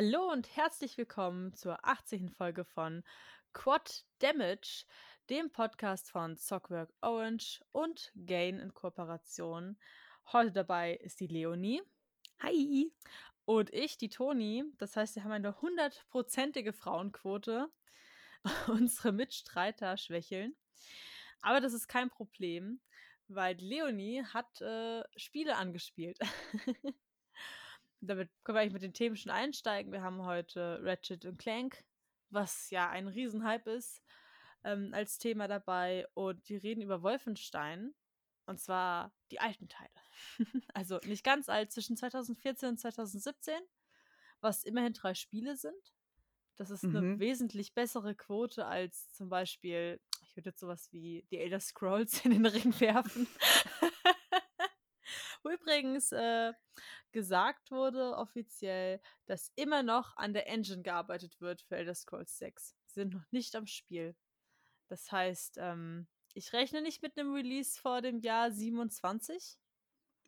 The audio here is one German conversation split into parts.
Hallo und herzlich willkommen zur 18. Folge von Quad Damage, dem Podcast von Sockwork Orange und Gain in Kooperation. Heute dabei ist die Leonie. Hi. Und ich, die Toni. Das heißt, wir haben eine hundertprozentige Frauenquote. Unsere Mitstreiter schwächeln. Aber das ist kein Problem, weil Leonie hat äh, Spiele angespielt. Damit können wir eigentlich mit den Themen schon einsteigen. Wir haben heute Ratchet und Clank, was ja ein Riesenhype ist, ähm, als Thema dabei. Und wir reden über Wolfenstein. Und zwar die alten Teile. also nicht ganz alt, zwischen 2014 und 2017, was immerhin drei Spiele sind. Das ist eine Mhm. wesentlich bessere Quote als zum Beispiel, ich würde jetzt sowas wie die Elder Scrolls in den Ring werfen. Übrigens äh, gesagt wurde offiziell, dass immer noch an der Engine gearbeitet wird für Elder Scrolls 6. Sie sind noch nicht am Spiel. Das heißt, ähm, ich rechne nicht mit einem Release vor dem Jahr 27.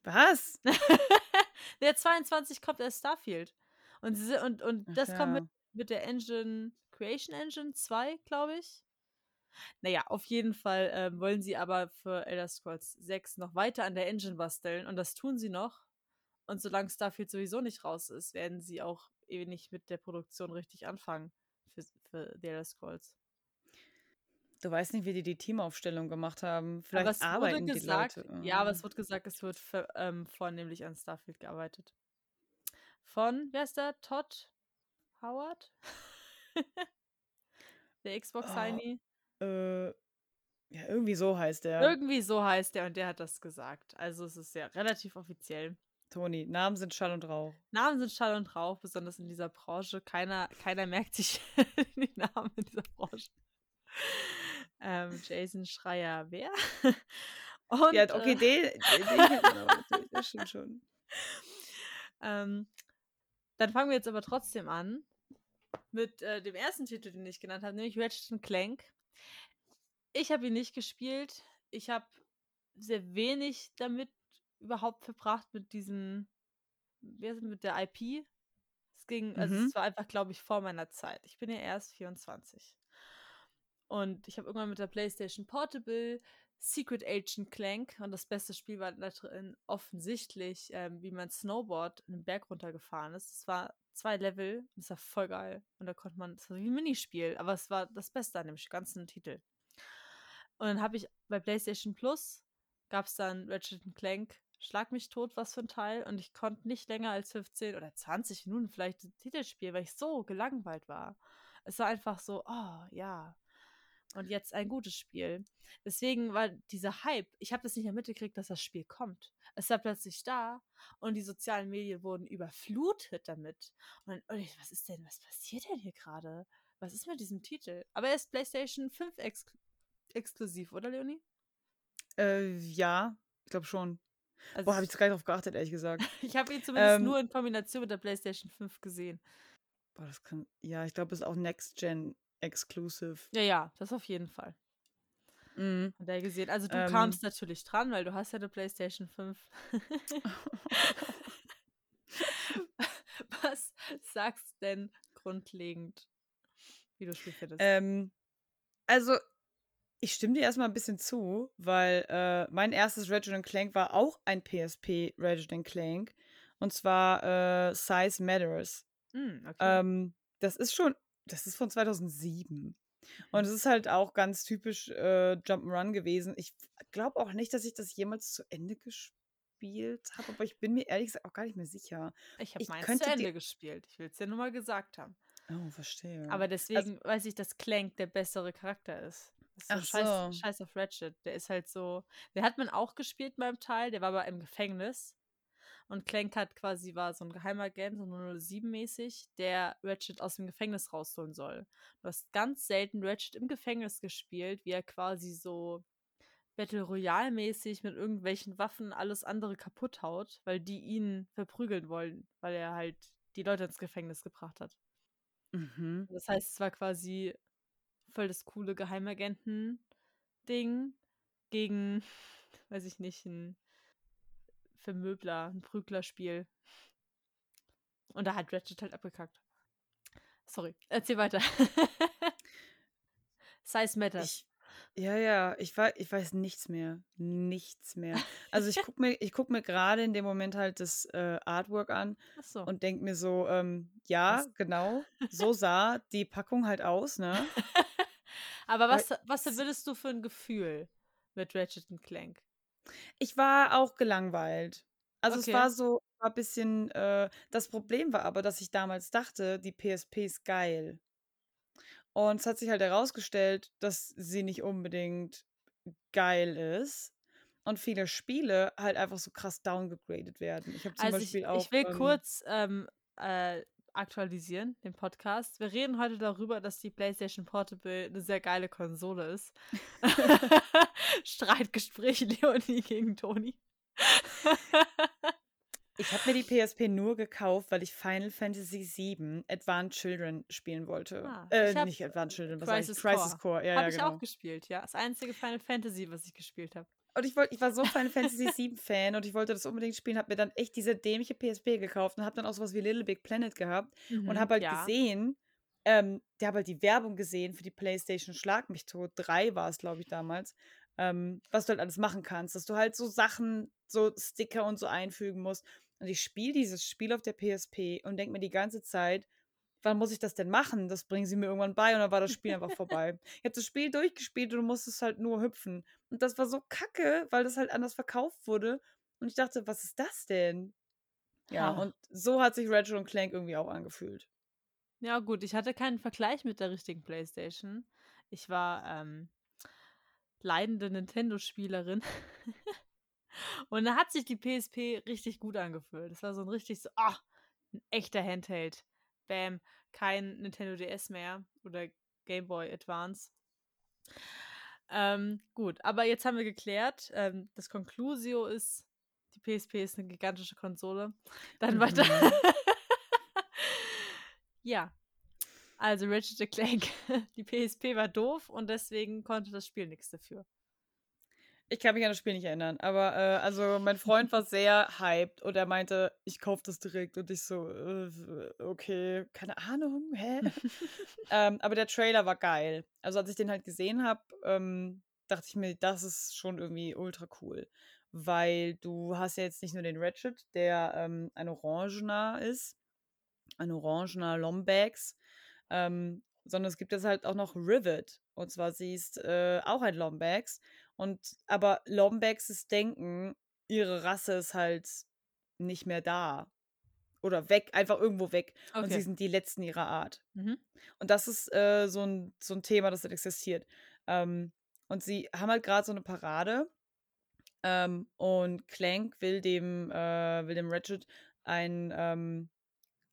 Was? Der 22 kommt erst Starfield. Und, und, und Ach das kommt mit, ja. mit der Engine, Creation Engine 2, glaube ich. Naja, auf jeden Fall ähm, wollen sie aber für Elder Scrolls 6 noch weiter an der Engine basteln. Und das tun sie noch. Und solange Starfield sowieso nicht raus ist, werden sie auch eh nicht mit der Produktion richtig anfangen für, für The Elder Scrolls. Du weißt nicht, wie die die Teamaufstellung gemacht haben. Vielleicht arbeiten die gesagt, Leute. ja, aber äh. es wird gesagt, es wird für, ähm, vornehmlich an Starfield gearbeitet. Von, wer ist der? Todd Howard? der Xbox Oh. Äh, ja, irgendwie so heißt der. Irgendwie so heißt der und der hat das gesagt. Also es ist ja relativ offiziell. Toni, Namen sind Schall und Rauch. Namen sind Schall und Rauch, besonders in dieser Branche. Keiner, keiner merkt sich die Namen in dieser Branche. Ähm, Jason Schreier, wer? Und, ja, okay, äh, den, den, den stimmt schon. ähm, dann fangen wir jetzt aber trotzdem an mit äh, dem ersten Titel, den ich genannt habe, nämlich Ratchet Clank. Ich habe ihn nicht gespielt. Ich habe sehr wenig damit überhaupt verbracht mit diesem, wie heißt es, mit der IP. Es ging, also Mhm. es war einfach, glaube ich, vor meiner Zeit. Ich bin ja erst 24. Und ich habe irgendwann mit der PlayStation Portable Secret Agent Clank und das beste Spiel war da drin offensichtlich, ähm, wie man Snowboard einen Berg runtergefahren ist. Es war zwei Level, das war voll geil. Und da konnte man, es war wie ein Minispiel, aber es war das Beste an dem ganzen Titel. Und dann habe ich bei PlayStation Plus gab es dann Ratchet Clank Schlag mich tot, was für ein Teil. Und ich konnte nicht länger als 15 oder 20 Minuten vielleicht den Titel spielen, weil ich so gelangweilt war. Es war einfach so, oh ja. Und jetzt ein gutes Spiel. Deswegen war dieser Hype, ich habe das nicht mehr mitgekriegt, dass das Spiel kommt. Es war plötzlich da und die sozialen Medien wurden überflutet damit. Und, und ich, was ist denn, was passiert denn hier gerade? Was ist mit diesem Titel? Aber er ist PlayStation 5 ex exklusiv, oder Leonie? Äh, ja, ich glaube schon. Also Boah, habe ich jetzt gar nicht drauf geachtet, ehrlich gesagt. ich habe ihn zumindest Ähm, nur in Kombination mit der PlayStation 5 gesehen. Boah, das kann. Ja, ich glaube, es ist auch Next Gen Exclusive. Ja, ja, das auf jeden Fall. Mhm. Hat er gesehen. Also du Ähm. kamst natürlich dran, weil du hast ja eine PlayStation 5. Was sagst denn grundlegend, wie du Spiel findest? Ähm, also, ich stimme dir erstmal ein bisschen zu, weil äh, mein erstes Ratchet Clank war auch ein PSP Ratchet Clank. Und zwar äh, Size Matters. Hm, okay. Ähm, das ist schon, das ist von 2007. Und es ist halt auch ganz typisch äh, Jump'n'Run gewesen. Ich glaube auch nicht, dass ich das jemals zu Ende gespielt habe, aber ich bin mir ehrlich gesagt auch gar nicht mehr sicher. ich habe meins zu Ende gespielt. Ich will es dir nur mal gesagt haben. Oh, verstehe. Aber deswegen weiß ich, dass Clank der bessere Charakter ist. Ach scheiß, so. scheiß auf Ratchet. Der ist halt so. Der hat man auch gespielt beim Teil, der war aber im Gefängnis. Und Clank hat quasi war so ein Geheimagent, so 007-mäßig, der Ratchet aus dem Gefängnis rausholen soll. Du hast ganz selten Ratchet im Gefängnis gespielt, wie er quasi so Battle Royale-mäßig mit irgendwelchen Waffen alles andere kaputt haut, weil die ihn verprügeln wollen, weil er halt die Leute ins Gefängnis gebracht hat. mhm. Das heißt, es war quasi voll das coole Geheimagenten-Ding gegen, weiß ich nicht, ein Vermöbler, ein Prüglerspiel. Und da hat Ratchet halt abgekackt. Sorry, erzähl weiter. Size matters. Ich, ja, ja, ich, wei ich weiß nichts mehr. Nichts mehr. Also ich gucke mir, ich guck mir gerade in dem Moment halt das äh, Artwork an so. und denke mir so, ähm, ja, Was? genau, so sah die Packung halt aus, ne? Aber was, was es- würdest du für ein Gefühl mit Ratchet Clank? Ich war auch gelangweilt. Also es Okay. war so ein bisschen, äh, das Problem war aber, dass ich damals dachte, die PSP ist geil. Und es hat sich halt herausgestellt, dass sie nicht unbedingt geil ist und viele Spiele halt einfach so krass downgegradet werden. Ich habe zum Also ich, Beispiel auch. ich will ähm, kurz ähm, äh, aktualisieren, den Podcast. Wir reden heute darüber, dass die PlayStation Portable eine sehr geile Konsole ist. Streitgespräch Leonie gegen Toni. Ich habe mir die PSP nur gekauft, weil ich Final Fantasy VII Advanced Children spielen wollte. Ah, äh, nicht Advanced Children, was ich? Crisis Crisis Core. Core. Ja, Habe ja, ich genau. auch gespielt, ja. Das einzige Final Fantasy, was ich gespielt habe. Und ich wollte, ich war so Final Fantasy VII Fan und ich wollte das unbedingt spielen, habe mir dann echt diese dämliche PSP gekauft und habe dann auch sowas wie Little Big Planet gehabt und Mhm, habe halt ja. gesehen, ähm, der habe halt die Werbung gesehen für die PlayStation Schlag mich tot. Drei war es, glaube ich, damals. Ähm, was du halt alles machen kannst, dass du halt so Sachen, so Sticker und so einfügen musst. Und ich spiele dieses Spiel auf der PSP und denke mir die ganze Zeit, wann muss ich das denn machen? Das bringen sie mir irgendwann bei und dann war das Spiel einfach vorbei. Ich habe das Spiel durchgespielt und du musstest halt nur hüpfen. Und das war so kacke, weil das halt anders verkauft wurde. Und ich dachte, was ist das denn? Ja, Ha. und so hat sich Ratchet Clank irgendwie auch angefühlt. Ja, gut, ich hatte keinen Vergleich mit der richtigen PlayStation. Ich war ähm, leidende Nintendo-Spielerin. Und da hat sich die PSP richtig gut angefühlt. Das war so ein richtig so, ah, ein echter Handheld. Bam, kein Nintendo DS mehr oder Game Boy Advance. Ähm, gut, aber jetzt haben wir geklärt, ähm, das Conclusio ist, die PSP ist eine gigantische Konsole. Dann weiter. Mhm. ja. Also Ratchet Clank, die PSP war doof und deswegen konnte das Spiel nichts dafür. Ich kann mich an das Spiel nicht erinnern, aber äh, also mein Freund war sehr hyped und er meinte, ich kaufe das direkt und ich so, äh, okay, keine Ahnung, hä? ähm, aber der Trailer war geil. Also als ich den halt gesehen habe, ähm, dachte ich mir, das ist schon irgendwie ultra cool, weil du hast ja jetzt nicht nur den Ratchet, der ähm, ein Orangener ist, ein orangener Lombax, ähm, sondern es gibt jetzt halt auch noch Rivet. Und zwar sie ist äh, auch ein Lombax. Und aber Lombaxes denken, ihre Rasse ist halt nicht mehr da. Oder weg, einfach irgendwo weg. Und sie Okay. sind die letzten ihrer Art. Mhm. Und das ist äh, so, ein, so ein Thema, das halt existiert. Ähm, und sie haben halt gerade so eine Parade. Ähm, und Clank will dem, äh, will dem Ratchet ein, ähm,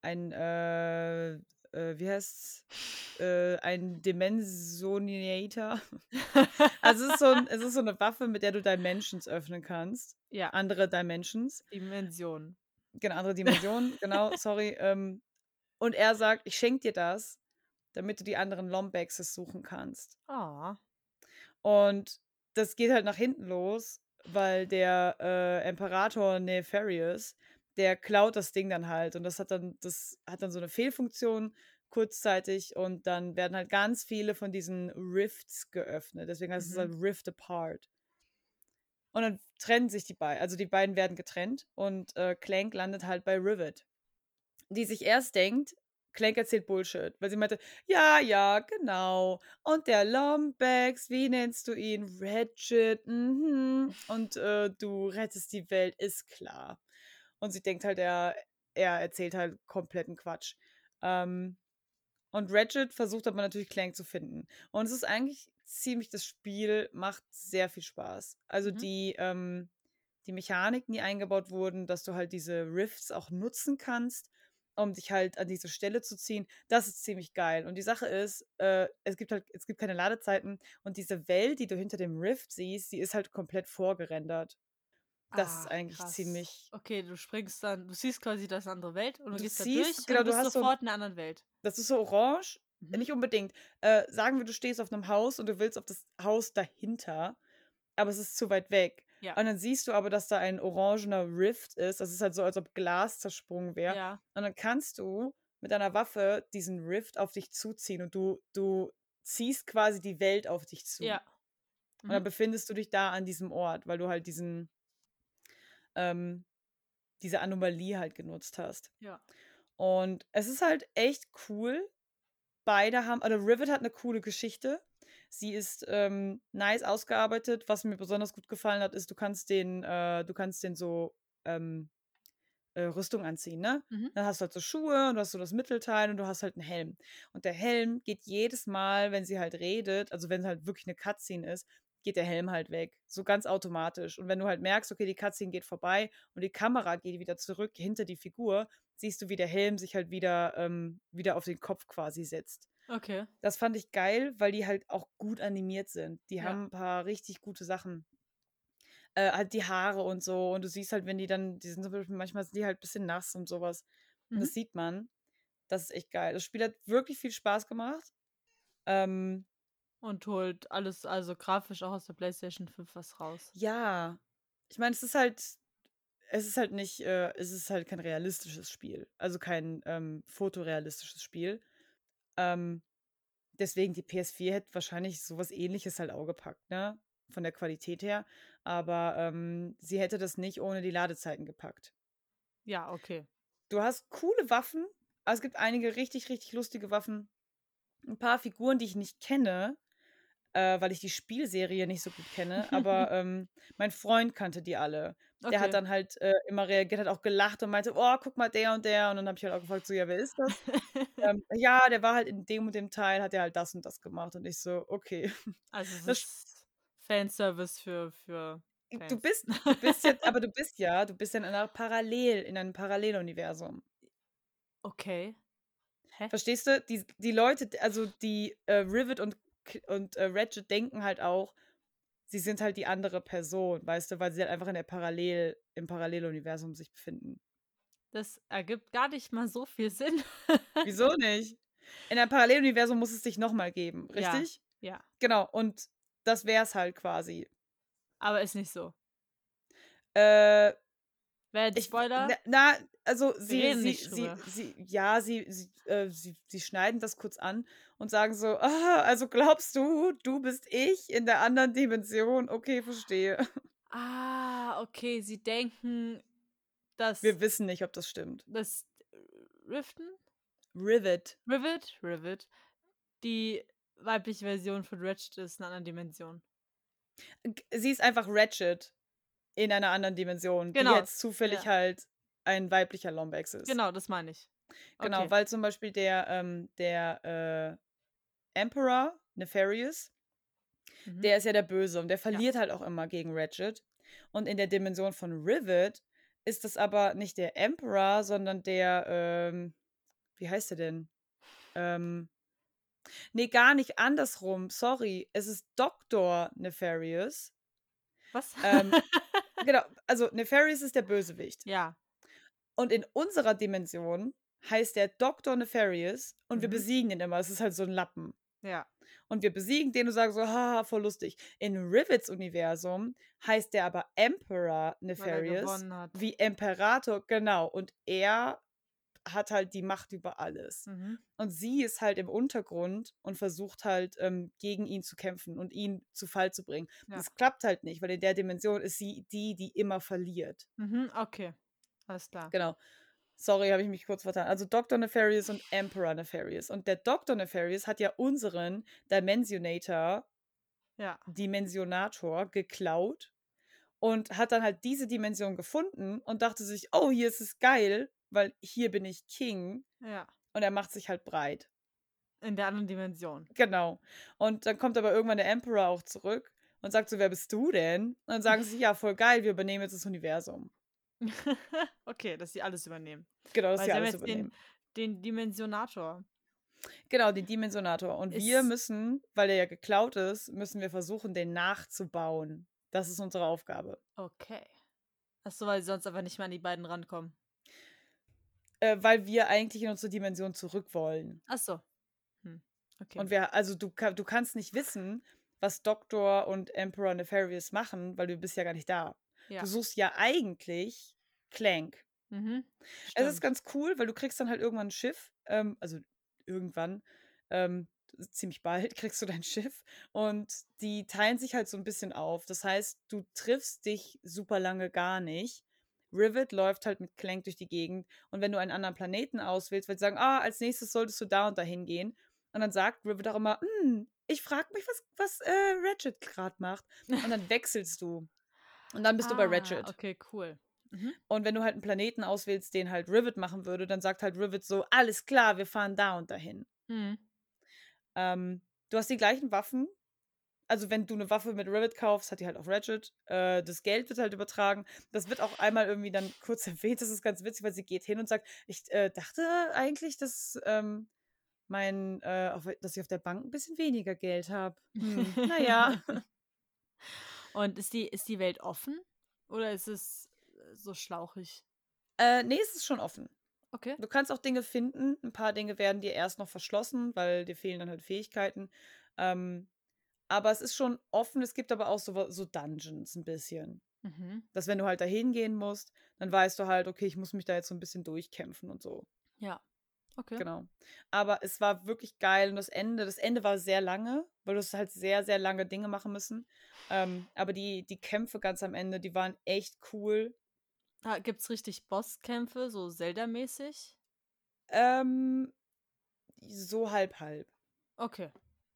ein, äh, äh, wie heißt's? Äh, ein Dimensionator. also es ist, so ein, es ist so eine Waffe, mit der du Dimensions öffnen kannst. ja, Andere Dimensions. Dimension. Genau, andere Dimensionen. genau, sorry. Ähm, und er sagt, ich schenke dir das, damit du die anderen Lombaxes suchen kannst. Oh. Und das geht halt nach hinten los, weil der äh, Imperator Nefarious, der klaut das Ding dann halt und das hat dann, das hat dann so eine Fehlfunktion kurzzeitig und dann werden halt ganz viele von diesen Rifts geöffnet. Deswegen heißt es Mhm. halt Rift Apart. Und dann trennen sich die beiden, also die beiden werden getrennt und äh, Clank landet halt bei Rivet. Die sich erst denkt, Clank erzählt Bullshit, weil sie meinte, ja, ja, genau. Und der Lombax, wie nennst du ihn? Ratchet, mhm. Und äh, du rettest die Welt, ist klar. Und sie denkt halt, er, er erzählt halt kompletten Quatsch. Ähm, und Ratchet versucht aber natürlich Clank zu finden. Und es ist eigentlich ziemlich, das Spiel macht sehr viel Spaß. Also Mhm. die, ähm, die Mechaniken, die eingebaut wurden, dass du halt diese Rifts auch nutzen kannst, um dich halt an diese Stelle zu ziehen, das ist ziemlich geil. Und die Sache ist, äh, es gibt halt, es gibt keine Ladezeiten und diese Welt, die du hinter dem Rift siehst, die ist halt komplett vorgerendert. Das ist Ah, eigentlich krass. ziemlich. Okay, du springst dann, du siehst quasi das andere Welt und du, Du gehst da siehst- durch genau, und du bist hast so sofort in einer anderen Welt. Das ist so orange, Mhm. Nicht unbedingt. Äh, sagen wir, du stehst auf einem Haus und du willst auf das Haus dahinter, aber es ist zu weit weg. Ja. Und dann siehst du aber, dass da ein orangener Rift ist. Das ist halt so, als ob Glas zersprungen wäre. Ja. Und dann kannst du mit deiner Waffe diesen Rift auf dich zuziehen und du, du ziehst quasi die Welt auf dich zu. Ja. Und dann Mhm. befindest du dich da an diesem Ort, weil du halt diesen, ähm, diese Anomalie halt genutzt hast. Ja. Und es ist halt echt cool. Beide haben, also Rivet hat eine coole Geschichte. Sie ist ähm, nice ausgearbeitet. Was mir besonders gut gefallen hat, ist, du kannst den, äh, du kannst den so ähm, äh, Rüstung anziehen, ne? Mhm. Dann hast du halt so Schuhe und du hast so das Mittelteil und du hast halt einen Helm. Und der Helm geht jedes Mal, wenn sie halt redet, also wenn es halt wirklich eine Cutscene ist, geht der Helm halt weg. So ganz automatisch. Und wenn du halt merkst, okay, die Cutscene geht vorbei und die Kamera geht wieder zurück hinter die Figur, siehst du, wie der Helm sich halt wieder, ähm, wieder auf den Kopf quasi setzt. Okay. Das fand ich geil, weil die halt auch gut animiert sind. Die Ja. haben ein paar richtig gute Sachen. Äh, halt die Haare und so. Und du siehst halt, wenn die dann, die sind zum Beispiel, manchmal sind die halt ein bisschen nass und sowas. Und Mhm. das sieht man. Das ist echt geil. Das Spiel hat wirklich viel Spaß gemacht. Ähm, Und holt alles, also grafisch auch aus der PlayStation 5 was raus. ja. Ich meine, es ist halt, es ist halt nicht, äh, es ist halt kein realistisches Spiel. Also kein ähm, fotorealistisches Spiel. Ähm, deswegen, die PS4 hätte wahrscheinlich sowas ähnliches halt auch gepackt, ne? Von der Qualität her. Aber ähm, sie hätte das nicht ohne die Ladezeiten gepackt. Ja, okay. Du hast coole Waffen. Also es gibt einige richtig, richtig lustige Waffen. Ein paar Figuren, die ich nicht kenne, äh, weil ich die Spielserie nicht so gut kenne. Aber ähm, mein Freund kannte die alle. Der Okay. hat dann halt äh, immer reagiert, hat auch gelacht und meinte, oh, guck mal, der und der. Und dann habe ich halt auch gefragt, so, ja, wer ist das? ähm, ja, der war halt in dem und dem Teil, hat er halt das und das gemacht. Und ich so, okay. also es das- ist Fanservice für, für Du Fans. bist, du bist jetzt, aber du bist ja, du bist ja in einer Parallel, in einem Paralleluniversum. Okay. Hä? Verstehst du? Die, die Leute, also die äh, Rivet und, und äh, Ratchet denken halt auch, sie sind halt die andere Person, weißt du, weil sie halt einfach in der Parallel, im Paralleluniversum sich befinden. Das ergibt gar nicht mal so viel Sinn. Wieso nicht? In einem Paralleluniversum muss es dich nochmal geben, Ja. richtig? Ja. Genau, und das wär's halt quasi. Aber ist nicht so. Äh, Wer ich, Spoiler? Na, na, also sie, sie, sie, sie, ja, sie, sie, äh, sie, sie schneiden das kurz an und sagen so, ah, also glaubst du, du bist ich in der anderen Dimension? Okay, verstehe. Ah, okay. Sie denken, dass Wir wissen nicht, ob das stimmt. das Riften? Rivet. Rivet? Rivet. Die weibliche Version von Ratchet ist in einer anderen Dimension. Sie ist einfach Ratchet in einer anderen Dimension, Genau, die jetzt zufällig ja. halt ein weiblicher Lombax ist. Genau, das meine ich. Genau, Okay. weil zum Beispiel der, ähm, der äh, Emperor, Nefarious, Mhm. der ist ja der Böse und der verliert halt auch immer gegen Ratchet. Und in der Dimension von Rivet ist das aber nicht der Emperor, sondern der, ähm, wie heißt er denn? Ähm, nee, gar nicht andersrum. Sorry. Es ist Dr. Nefarious. Was? ähm, Genau, also Nefarious ist der Bösewicht. ja. Und in unserer Dimension heißt der Dr. Nefarious und wir Mhm. besiegen ihn immer. Es ist halt so ein Lappen. Ja. Und wir besiegen den und sagen so, haha, voll lustig. In Rivets Universum heißt der aber Emperor er Nefarious. Wie Imperator, genau. Und er hat halt die Macht über alles. Mhm. Und sie ist halt im Untergrund und versucht halt ähm, gegen ihn zu kämpfen und ihn zu Fall zu bringen. Ja. Das klappt halt nicht, weil in der Dimension ist sie die, die immer verliert. Mhm. Okay. Alles klar. Genau. Sorry, habe ich mich kurz vertan. Also Dr. Nefarious und Emperor Nefarious. Und der Dr. Nefarious hat ja unseren Dimensionator, Ja. Dimensionator geklaut und hat dann halt diese Dimension gefunden und dachte sich, oh, hier ist es geil, weil hier bin ich King. Ja. Und er macht sich halt breit. In der anderen Dimension. Genau. Und dann kommt aber irgendwann der Emperor auch zurück und sagt so, wer bist du denn? Und dann sagen sie, ja, voll geil, wir übernehmen jetzt das Universum. okay, dass sie alles übernehmen. Genau, dass sie alles jetzt übernehmen. den, den Dimensionator. Genau, den Dimensionator. Und wir Ist- müssen, weil der ja geklaut ist, müssen wir versuchen, den nachzubauen. Das ist unsere Aufgabe. Okay. Achso, weil sie sonst einfach nicht mehr an die beiden rankommen. Äh, weil wir eigentlich in unsere Dimension zurück wollen. Achso. Hm. Okay. Und wir, also du, du kannst nicht wissen, was Doktor und Emperor Nefarious machen, weil du bist ja gar nicht da. Ja. Du suchst ja eigentlich Clank. mhm. Es ist ganz cool, weil du kriegst dann halt irgendwann ein Schiff. ähm, also irgendwann, ähm, ziemlich bald kriegst du dein Schiff und die teilen sich halt so ein bisschen auf. Das heißt, du triffst dich super lange gar nicht. Rivet läuft halt mit Clank durch die Gegend und wenn du einen anderen Planeten auswählst, wird sagen, ah, als nächstes solltest du da und dahin gehen. Und dann sagt Rivet auch immer, hm, ich frage mich, was, was äh, Ratchet gerade macht. Und dann wechselst du. Und dann bist ah, du bei ah, Ratchet. Okay, cool. Mhm. Und wenn du halt einen Planeten auswählst, den halt Rivet machen würde, dann sagt halt Rivet so, alles klar, wir fahren da und dahin. Mhm. Ähm, du hast die gleichen Waffen. Also, wenn du eine Waffe mit Rivet kaufst, hat die halt auch Ratchet. Äh, das Geld wird halt übertragen. Das wird auch einmal irgendwie dann kurz erwähnt. Das ist ganz witzig, weil sie geht hin und sagt: Ich äh, dachte eigentlich, dass, ähm, mein, äh, auf, dass ich auf der Bank ein bisschen weniger Geld habe. Hm, naja. und ist die, ist die Welt offen? Oder ist es äh, so schlauchig? Äh, nee, es ist schon offen. Okay. Du kannst auch Dinge finden. Ein paar Dinge werden dir erst noch verschlossen, weil dir fehlen dann halt Fähigkeiten. Ähm, aber es ist schon offen. Es gibt aber auch so, so Dungeons ein bisschen. Mhm. Dass wenn du halt da hingehen musst, dann weißt du halt, okay, ich muss mich da jetzt so ein bisschen durchkämpfen und so. Ja. Okay. Genau. Aber es war wirklich geil und das Ende, das Ende war sehr lange, weil du halt sehr, sehr lange Dinge machen müssen. Ähm, aber die, die Kämpfe ganz am Ende, die waren echt cool. Ah, gibt's richtig Bosskämpfe, so Zelda-mäßig? Ähm, so halb halb. Okay.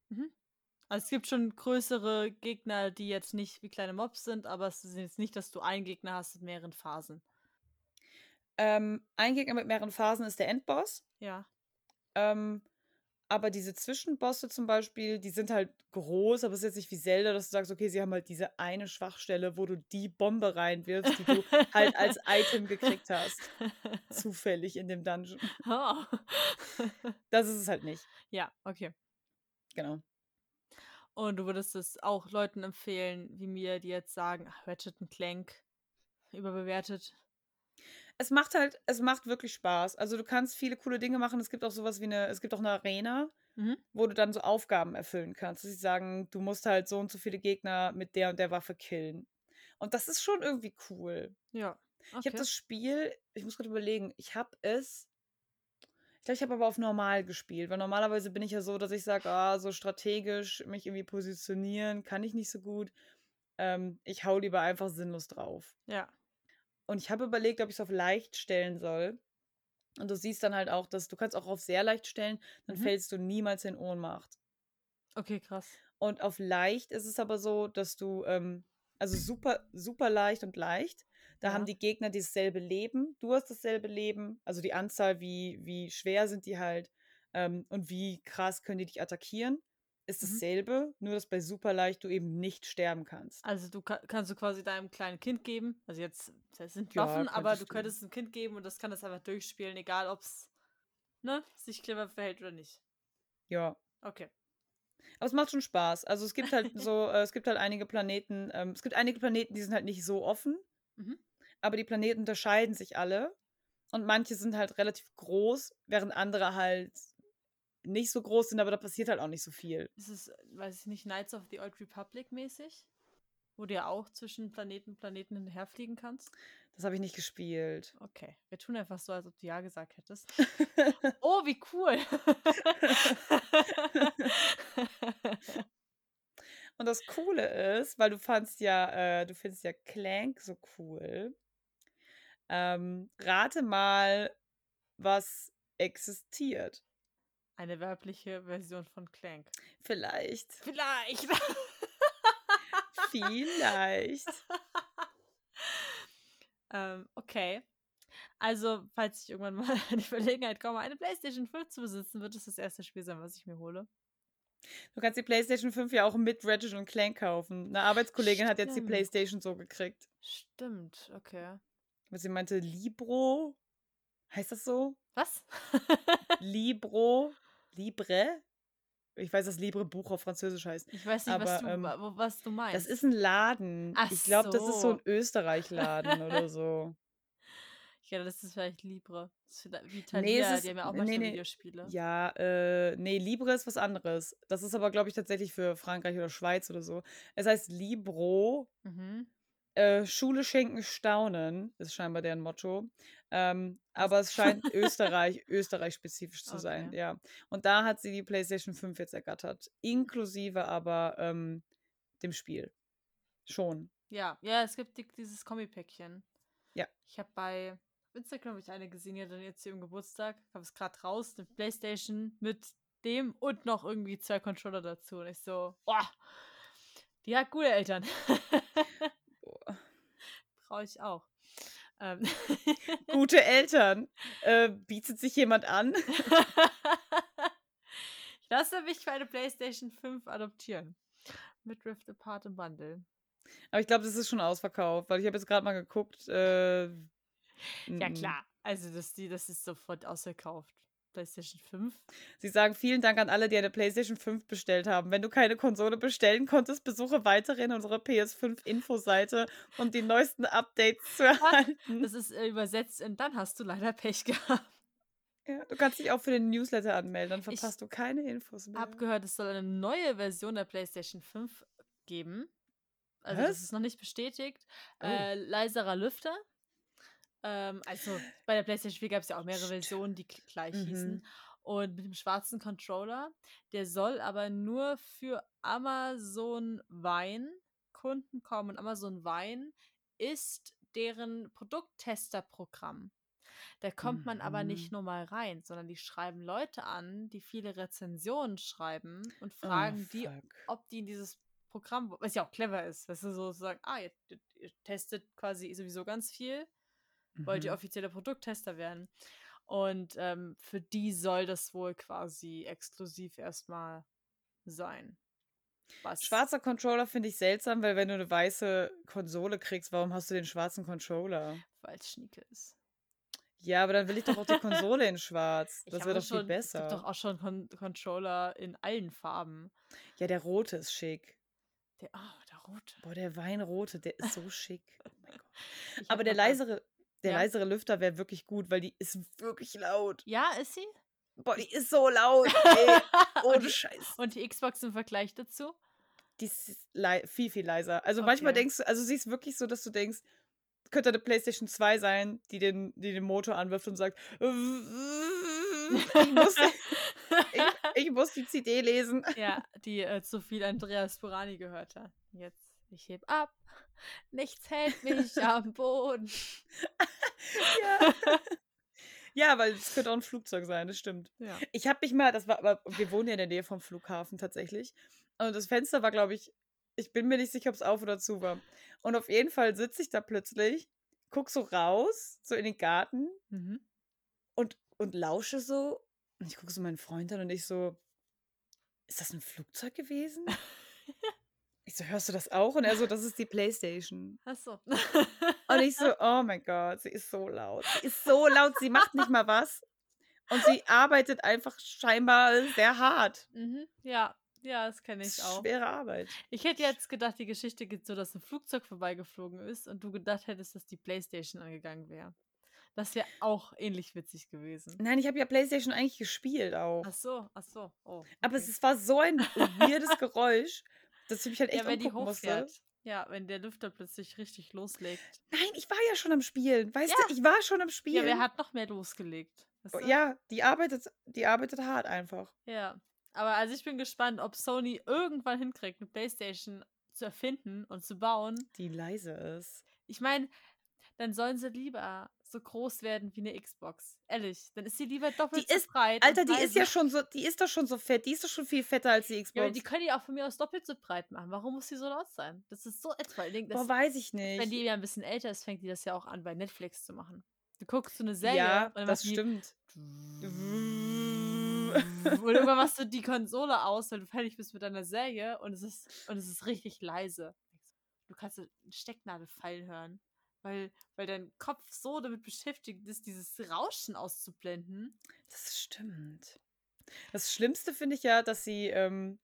Mhm. Also es gibt schon größere Gegner, die jetzt nicht wie kleine Mobs sind, aber es ist jetzt nicht, dass du einen Gegner hast mit mehreren Phasen. Ähm, ein Gegner mit mehreren Phasen ist der Endboss. Ja. Ähm, aber diese Zwischenbosse zum Beispiel, die sind halt groß, aber es ist jetzt nicht wie Zelda, dass du sagst, okay, sie haben halt diese eine Schwachstelle, wo du die Bombe reinwirfst, die du halt als Item gekriegt hast. Zufällig in dem Dungeon. Oh. das ist es halt nicht. Ja, okay. Genau. Und du würdest es auch Leuten empfehlen, wie mir, die jetzt sagen, ach, Ratchet Clank überbewertet? Es macht halt, es macht wirklich Spaß. Also du kannst viele coole Dinge machen. Es gibt auch sowas wie eine, es gibt auch eine Arena, mhm. wo du dann so Aufgaben erfüllen kannst. Sie sagen, du musst halt so und so viele Gegner mit der und der Waffe killen. Und das ist schon irgendwie cool. Ja. Okay. Ich habe das Spiel, ich muss gerade überlegen, ich habe es, ich glaube, ich habe aber auf normal gespielt, weil normalerweise bin ich ja so, dass ich sage, ah, so strategisch mich irgendwie positionieren kann ich nicht so gut. Ähm, ich hau lieber einfach sinnlos drauf. Ja. Und ich habe überlegt, ob ich es auf leicht stellen soll. Und du siehst dann halt auch, dass du kannst auch auf sehr leicht stellen, dann mhm. fällst du niemals in Ohnmacht. Okay, krass. Und auf leicht ist es aber so, dass du, ähm, also super, super leicht und leicht. Da ja. haben die Gegner dasselbe Leben. Du hast dasselbe Leben. Also die Anzahl, wie, wie schwer sind die halt ähm, und wie krass können die dich attackieren ist mhm. dasselbe, nur dass bei Superleicht du eben nicht sterben kannst. Also du kann, kannst du quasi deinem kleinen Kind geben, also jetzt das sind Waffen, ja, aber du könntest ein Kind geben und das kann das einfach durchspielen, egal ob es ne, sich clever verhält oder nicht. Ja. Okay. Aber es macht schon Spaß. Also es gibt halt so, äh, es gibt halt einige Planeten, ähm, es gibt einige Planeten, die sind halt nicht so offen, mhm. aber die Planeten unterscheiden sich alle. Und manche sind halt relativ groß, während andere halt nicht so groß sind, aber da passiert halt auch nicht so viel. Ist es, weiß ich nicht, Knights of the Old Republic mäßig? Wo du ja auch zwischen Planeten und Planeten hinterherfliegen kannst? Das habe ich nicht gespielt. Okay, wir tun einfach so, als ob du ja gesagt hättest. oh, wie cool! und das Coole ist, weil du fandst ja, äh, du findest ja Clank so cool. Ähm, rate mal, was existiert. Eine weibliche Version von Clank. Vielleicht. Vielleicht. Vielleicht. ähm, okay. Also, falls ich irgendwann mal in die Verlegenheit komme, eine PlayStation 5 zu besitzen, wird es das erste Spiel sein, was ich mir hole. Du kannst die PlayStation 5 ja auch mit Ratchet und Clank kaufen. Eine Arbeitskollegin Stimmt. hat jetzt die PlayStation so gekriegt. Stimmt, okay. Weil sie meinte, Libro. Heißt das so? Was? Libro Libre. Ich weiß, dass Libre Buch auf Französisch heißt. Ich weiß nicht, aber, was, du, ähm, was du meinst. Das ist ein Laden. Ach ich glaube, so. das ist so ein Österreich-Laden oder so. Ja, das ist vielleicht Libre. Das ist wie Thalia, nee, ist, die haben ja auch manchmal nee, nee. Videospiele. Ja, äh, nee, Libre ist was anderes. Das ist aber, glaube ich, tatsächlich für Frankreich oder Schweiz oder so. Es heißt Libro. Mhm. Äh, Schule schenken Staunen ist scheinbar deren Motto. Ähm, aber es scheint Österreich, Österreich-spezifisch zu sein, Okay. ja. Und da hat sie die PlayStation 5 jetzt ergattert. Inklusive aber ähm, dem Spiel. Schon. Ja, ja, es gibt die, dieses Kombi-Päckchen. Ja. Ich habe bei Instagram hab ich eine gesehen, die hat dann jetzt hier im Geburtstag, habe es gerade raus, eine Playstation mit dem und noch irgendwie zwei Controller dazu. Und ich so, boah, die hat gute Eltern. Brauche ich auch. Ähm. Gute Eltern. Äh, bietet sich jemand an? ich lasse mich für eine PlayStation 5 adoptieren. Mit Rift Apart im Bundle. Aber ich glaube, das ist schon ausverkauft, weil ich habe jetzt gerade mal geguckt. Äh, Ja, klar. Also, das, das ist sofort ausverkauft. PlayStation 5. Sie sagen vielen Dank an alle, die eine PlayStation 5 bestellt haben. Wenn du keine Konsole bestellen konntest, besuche weiterhin unsere PS5-Infoseite, um die neuesten Updates zu erhalten. Das ist äh, übersetzt in dann hast du leider Pech gehabt. Ja, du kannst dich auch für den Newsletter anmelden, dann Ich verpasst du keine Infos mehr. Hab gehört, es soll eine neue Version der PlayStation 5 geben. Also, Was? das ist noch nicht bestätigt. Oh. Äh, leiserer Lüfter. Ähm, also, bei der PlayStation 4 gab es ja auch mehrere. Versionen, die gleich Mhm. hießen. Und mit dem schwarzen Controller. Der soll aber nur für Amazon Wein Kunden kommen. Und Amazon Wein ist deren Produkttester-Programm. Da kommt man aber nicht Mhm. nur mal rein, sondern die schreiben Leute an, die viele Rezensionen schreiben und Oh, fragen die, fuck. ob die in dieses Programm, was ja auch clever ist, weißt du, so sagen, ah, ihr, ihr testet quasi sowieso ganz viel, wollt ihr Mhm. offizielle Produkttester werden. Und ähm, für die soll das wohl quasi exklusiv erstmal sein. Was? Schwarzer Controller finde ich seltsam, weil wenn du eine weiße Konsole kriegst, warum hast du den schwarzen Controller? Weil es Schnieke ist. Ja, aber dann will ich doch auch die Konsole in schwarz. Ich Das habe wäre doch viel schon, Es gibt doch besser. auch schon Con Controller in allen Farben. Ja, der rote ist schick. Der, oh, der rote. Boah, der Weinrote, der ist so schick. Oh mein Gott. Ich Aber der leisere, der Ja. leisere Lüfter wäre wirklich gut, weil die ist wirklich laut. Ja, ist sie? Boah, die ist so laut, ey. und, Ohne die, Scheiß. und die Xbox im Vergleich dazu? Die ist viel, viel leiser. Also manchmal Okay. denkst du, also sie ist wirklich so, dass du denkst, könnte eine Playstation 2 sein, die den, die den Motor anwirft und sagt, ich muss, ich, ich muss die CD lesen. ja, die äh, zu viel Andreas Burani gehört hat. Jetzt, ich heb ab. Nichts hält mich am Boden. Ja. ja, weil es könnte auch ein Flugzeug sein, das stimmt. Ja. Ich habe mich mal, das war, aber wir wohnen ja in der Nähe vom Flughafen tatsächlich. Und das Fenster war, glaube ich, ich bin mir nicht sicher, ob es auf oder zu war. Und auf jeden Fall sitze ich da plötzlich, guck so raus, so in den Garten Mhm. und, und lausche so. Und ich gucke so meinen Freund an und ich so, ist das ein Flugzeug gewesen? ich so, hörst du das auch? Und er so, das ist die Playstation. Achso. Und ich so, oh mein Gott, sie ist so laut. Sie ist so laut, sie macht nicht mal was. Und sie arbeitet einfach scheinbar sehr hart. mhm. Ja, ja, das kenne ich auch. schwere Arbeit. Ich hätte jetzt gedacht, die Geschichte geht so, dass ein Flugzeug vorbeigeflogen ist und du gedacht hättest, dass die Playstation angegangen wäre. Das wäre auch ähnlich witzig gewesen. Nein, ich habe ja Playstation eigentlich gespielt auch. Ach so, ach so. Oh, Aber okay. es ist- war so ein weirdes Geräusch, dass ich mich halt echt ja, wenn die musste. Ja, wenn der Lüfter plötzlich richtig loslegt. Nein, ich war ja schon am Spielen. Weißt Ja. du, ich war schon am Ja, Spielen. wer hat noch mehr losgelegt? Weißt Oh, du? ja, die arbeitet, die arbeitet hart einfach. Ja. Aber also ich bin gespannt, ob Sony irgendwann hinkriegt, eine Playstation zu erfinden und zu bauen. Die leise ist. Ich meine, dann sollen sie lieber so groß werden wie eine Xbox. Ehrlich, dann ist sie lieber doppelt Die so ist- breit. Alter, die ist ja schon so, die ist doch schon so fett, die ist doch schon viel fetter als die Ja, Xbox. aber die können die auch von mir aus doppelt so breit machen. Warum muss sie so laut sein? Das ist so etwa. Boah, weiß ich nicht. wenn die ja ein bisschen älter ist, fängt die das ja auch an, bei Netflix zu machen. Du guckst so eine Serie ja, und dann das stimmt. und irgendwann machst du die Konsole aus, wenn du fertig bist mit deiner Serie und es ist und es ist richtig leise. Du kannst eine Stecknadel fallen hören, weil, weil dein Kopf so damit beschäftigt ist, dieses Rauschen auszublenden. Das stimmt. Das Schlimmste finde ich ja, dass sie, ähm,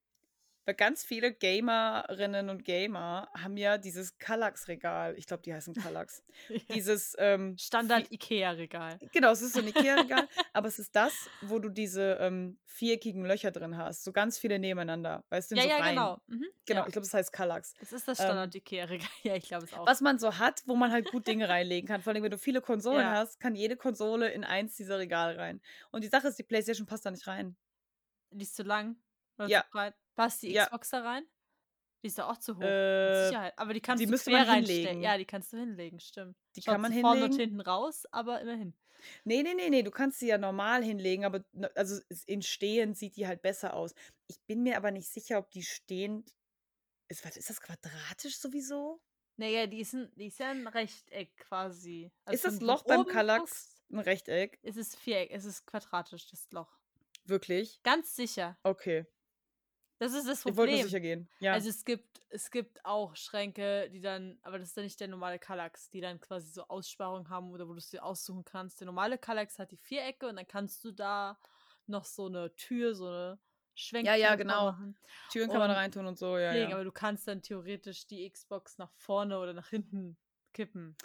Weil ganz viele Gamerinnen und Gamer haben ja dieses Kallax-Regal. Ich glaube, die heißen Kallax. Ja. Dieses ähm, Standard Ikea-Regal. Genau, es ist so ein Ikea-Regal, aber es ist das, wo du diese ähm, viereckigen Löcher drin hast. So ganz viele nebeneinander. Weißt du, Ja, so ja, Reihen. genau. Mhm. Genau, Ja. ich glaube, das heißt Kallax. Es ist das Ähm, Standard Ikea-Regal. Ja, ich glaube es auch. Was man so hat, wo man halt gut Dinge reinlegen kann. Vor allem, wenn du viele Konsolen Ja. hast, kann jede Konsole in eins dieser Regale rein. Und die Sache ist, die Playstation passt da nicht rein. Die ist zu lang oder Ja. breit. Passt die Ja. Xbox da rein? Die ist doch auch zu hoch. Äh, Sicherheit. Aber die kannst die du quer hinlegen. Ja, die kannst du hinlegen, stimmt. Die Schaut kann man so vorne und hinlegen. hinten raus, aber immerhin. Nee, nee, nee, nee, du kannst sie ja normal hinlegen, aber ne- also in stehend sieht die halt besser aus. Ich bin mir aber nicht sicher, ob die stehend ist. Warte, ist das quadratisch sowieso? Naja, die ist, ein, die ist ja ein Rechteck quasi. ist Also das wenn du Loch beim Kallax ein Rechteck? ist es Viereck, es ist quadratisch, das Loch. Wirklich? Ganz sicher. Okay. Das ist das Ich wollte nur Problem. sicher gehen. Ja. Also es gibt, es gibt auch Schränke, die dann, aber das ist ja nicht der normale Kallax, die dann quasi so Aussparungen haben oder wo du es dir aussuchen kannst. Der normale Kallax hat die Vierecke und dann kannst du da noch so eine Tür, so eine Schwenktür ja, dran genau. machen. Türen kann man reintun und so, ja, Deswegen, ja. aber du kannst dann theoretisch die Xbox nach vorne oder nach hinten kippen.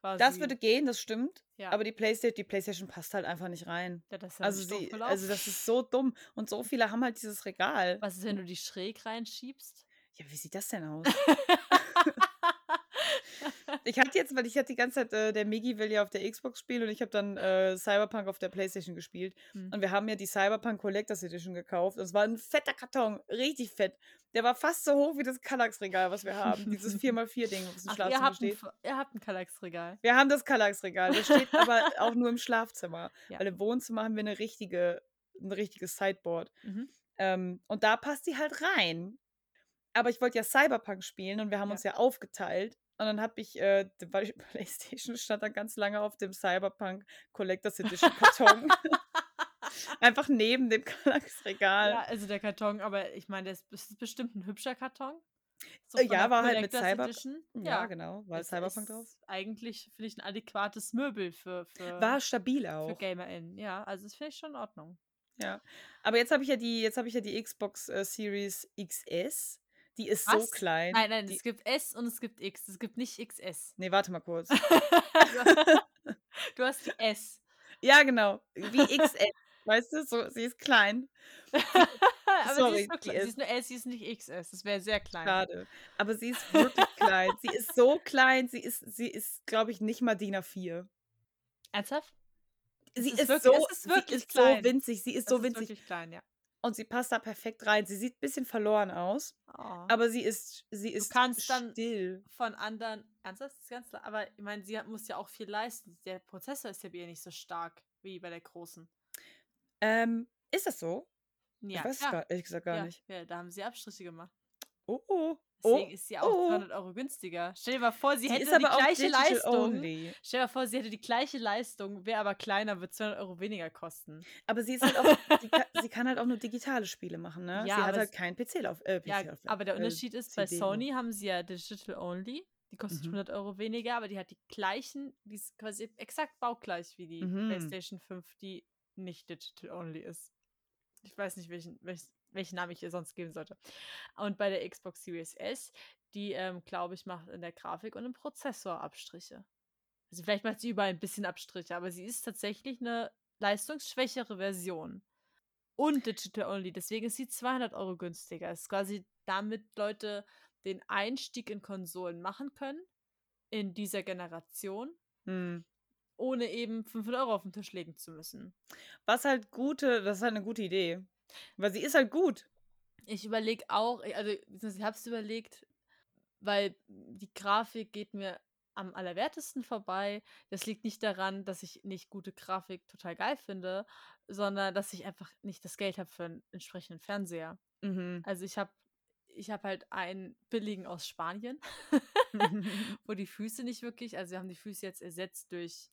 Quasi. Das würde gehen, das stimmt. ja. Aber die Playstation, die Playstation passt halt einfach nicht rein. ja, das ist ja Also sie, also das ist so dumm. Und so viele haben halt dieses Regal. Was ist, wenn du die schräg reinschiebst? Ja, wie sieht das denn aus? Ich hatte jetzt, weil ich hatte die ganze Zeit, äh, der Migi will ja auf der Xbox spielen und ich habe dann äh, Cyberpunk auf der Playstation gespielt. Hm. Und wir haben ja die Cyberpunk Collectors Edition gekauft. Und es war ein fetter Karton, richtig fett. Der war fast so hoch wie das Kallax-Regal, was wir haben. Dieses 4x4-Ding, was im Ach, ihr Schlafzimmer habt, ein, steht. F- ihr habt ein Kallax-Regal. Wir haben das Kallax-Regal. Das steht aber auch nur im Schlafzimmer. Ja. Weil im Wohnzimmer haben wir eine richtige, ein richtiges Sideboard. Mhm. Ähm, und da passt die halt rein. Aber ich wollte ja Cyberpunk spielen und wir haben Ja. uns ja aufgeteilt. Und dann habe ich, äh, weil die Playstation stand dann ganz lange auf dem Cyberpunk Collectors Edition Karton. Einfach neben dem Kallax-Regal. Ja, also der Karton, aber ich meine, das ist bestimmt ein hübscher Karton. So Äh, ja, war halt mit Collectors Cyber- Edition. Ja, genau, war Cyberpunk ist drauf. Eigentlich finde ich ein adäquates Möbel für, für, War stabil für auch. GamerInnen. Ja, also das finde ich schon in Ordnung. Ja. Aber jetzt habe ich ja die, jetzt habe ich ja die Xbox äh, Series XS. Die ist so Was? klein. Nein, nein, die, es gibt S und es gibt X. Es gibt nicht XS. Nee, warte mal kurz. du hast die S. ja, genau. Wie XS. weißt du, so, sie ist klein. Aber Sorry, sie, ist nur, klein. sie ist- ist nur S, sie ist nicht XS. Das wäre sehr klein. Schade. Aber sie ist wirklich klein. Sie ist so klein, sie ist, sie ist, glaube ich, nicht mal DIN A4. Ernsthaft? Sie ist ist, wirklich- so, ist wirklich sie ist klein. so winzig. Sie ist Das so ist winzig. wirklich klein, ja. Und sie passt da perfekt rein. Sie sieht ein bisschen verloren aus, Oh. aber sie ist, sie ist kannst dann- still. von anderen. Ernsthaft? Das ist ganz klar. Aber ich meine, sie hat, muss ja auch viel leisten. Der Prozessor ist ja bei ihr nicht so stark wie bei der großen. Ähm, ist das so? Ja, ich weiß es gar, ehrlich gesagt gar ja, nicht. Ja, da haben sie Abstriche gemacht. Oh, oh. Deswegen oh. ist sie auch oh. 200 Euro günstiger. Stell dir mal vor, sie, Sie hätte die gleiche Leistung. only. Stell dir mal vor, sie hätte die gleiche Leistung, wäre aber kleiner, wird 200 Euro weniger kosten. Aber sie ist halt auch, sie, kann, sie kann halt auch nur digitale Spiele machen, ne? Ja, sie hat halt es- kein PC-Lauf. Äh, Ja, PC aber der äh, Unterschied ist, bei CD Sony haben sie ja Digital Only. Die kostet Mhm. 100 Euro weniger, aber die hat die gleichen, die ist quasi exakt baugleich wie die Mhm. PlayStation 5, die nicht Digital Only ist. Ich weiß nicht, welchen, welchen, welchen Namen ich ihr sonst geben sollte. Und bei der Xbox Series S, die, ähm, glaube ich, macht in der Grafik und im Prozessor Abstriche. Also vielleicht macht sie überall ein bisschen Abstriche, aber sie ist tatsächlich eine leistungsschwächere Version. Und Digital Only, deswegen ist sie 200 Euro günstiger. Ist quasi damit Leute den Einstieg in Konsolen machen können, in dieser Generation, Hm. Ohne eben 500 Euro auf den Tisch legen zu müssen. Was halt gute, das ist halt eine gute Idee. Weil sie ist halt gut. Ich überlege auch, also beziehungsweise ich habe es überlegt, weil die Grafik geht mir am allerwertesten vorbei. Das liegt nicht daran, dass ich nicht gute Grafik total geil finde, sondern dass ich einfach nicht das Geld habe für einen entsprechenden Fernseher. Mhm. Also ich habe ich habe halt einen billigen aus Spanien, wo die Füße nicht wirklich, also wir haben die Füße jetzt ersetzt durch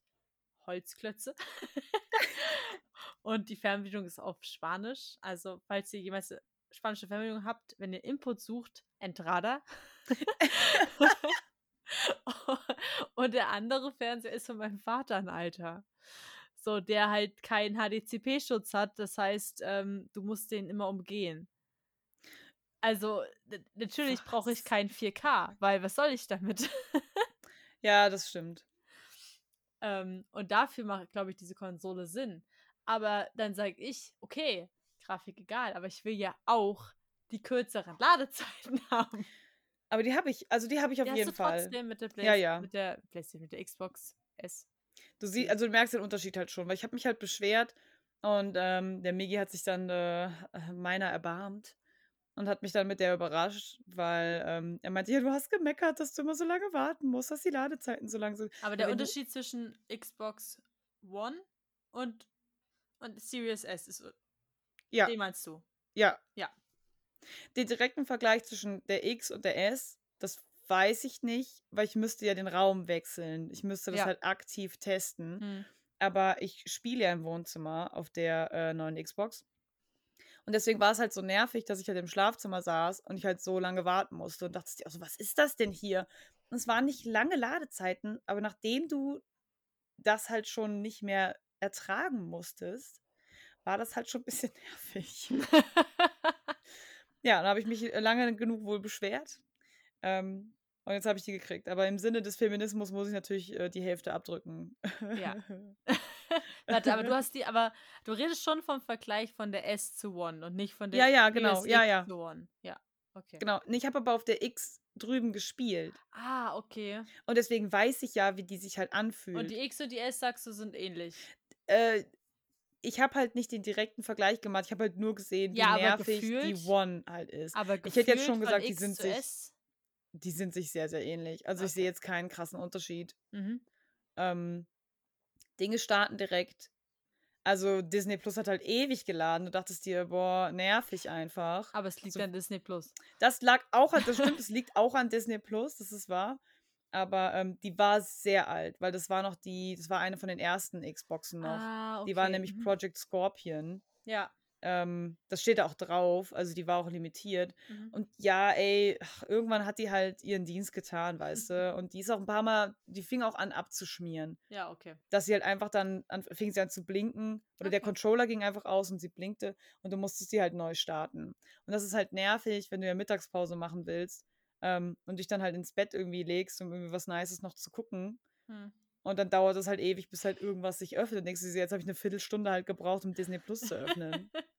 Holzklötze. Und die Fernbedienung ist auf Spanisch. Also, falls ihr jemals spanische Fernbedienung habt, wenn ihr Input sucht, Entrada. Und der andere Fernseher ist von meinem Vater ein Alter. So, der halt keinen HDCP-Schutz hat. Das heißt, ähm, du musst den immer umgehen. Also, natürlich brauche ich kein 4K, weil was soll ich damit? ja, das stimmt. Ähm, und dafür macht, glaube ich, diese Konsole Sinn. Aber dann sage ich, okay, Grafik egal, aber ich will ja auch die kürzeren Ladezeiten haben. Aber die habe ich, also die habe ich auf die jeden hast du Fall. Trotzdem mit der, Play ja, ja. mit der PlayStation, mit der Xbox S. Du siehst, also du merkst den Unterschied halt schon, weil ich habe mich halt beschwert und ähm, der Migi hat sich dann äh, meiner erbarmt und hat mich dann mit der überrascht, weil ähm, er meinte, ja, du hast gemeckert, dass du immer so lange warten musst, dass die Ladezeiten so lang sind. Aber der Unterschied zwischen Xbox One und, und Series S ist. Ja. Den meinst du? Ja. Ja. Den direkten Vergleich zwischen der X und der S, das weiß ich nicht, weil ich müsste ja den Raum wechseln. Ich müsste das ja. halt aktiv testen. Hm. Aber ich spiele ja im Wohnzimmer auf der äh, neuen Xbox. Und deswegen war es halt so nervig, dass ich halt im Schlafzimmer saß und ich halt so lange warten musste und dachte dir auch so, was ist das denn hier? Und es waren nicht lange Ladezeiten, aber nachdem du das halt schon nicht mehr ertragen musstest, war das halt schon ein bisschen nervig. ja, dann habe ich mich lange genug wohl beschwert. Ähm, und jetzt habe ich die gekriegt. Aber im Sinne des Feminismus muss ich natürlich äh, die Hälfte abdrücken. Ja. Warte, aber du hast die, aber du redest schon vom Vergleich von der S zu One und nicht von der Ja, ja, genau. PSX ja, ja. zu One. Ja, okay. Genau. Ich habe aber auf der X drüben gespielt. Ah, okay. Und deswegen weiß ich ja, wie die sich halt anfühlt. Und die X und die S, sagst du, sind ähnlich. Äh, ich habe halt nicht den direkten Vergleich gemacht. Ich habe halt nur gesehen, wie ja, nervig gefühlt, die One halt ist. Aber ich hätte jetzt schon gesagt, die sind sich. S? Die sind sich sehr, sehr ähnlich. Also okay. ich sehe jetzt keinen krassen Unterschied. Mhm. Ähm, Dinge starten direkt. Also Disney Plus hat halt ewig geladen. Du dachtest dir, boah, nervig einfach. Aber es liegt so, an Disney Plus. Das lag auch an, das stimmt, es liegt auch an Disney Plus, das ist wahr. Aber ähm, die war sehr alt, weil das war noch die, das war eine von den ersten Xboxen noch. Ah, okay. Die war nämlich mhm. Project Scorpion. Ja. Ähm, das steht da auch drauf, also die war auch limitiert. Mhm. Und ja, ey, irgendwann hat die halt ihren Dienst getan, weißt du. Und die ist auch ein paar Mal, die fing auch an abzuschmieren. Ja, okay. Dass sie halt einfach dann, an, fing sie an zu blinken oder okay. der Controller ging einfach aus und sie blinkte und du musstest sie halt neu starten. Und das ist halt nervig, wenn du ja Mittagspause machen willst ähm, und dich dann halt ins Bett irgendwie legst, um irgendwie was Nices noch zu gucken. Hm. Und dann dauert es halt ewig, bis halt irgendwas sich öffnet. Und denkst du, jetzt habe ich eine Viertelstunde halt gebraucht, um Disney Plus zu öffnen.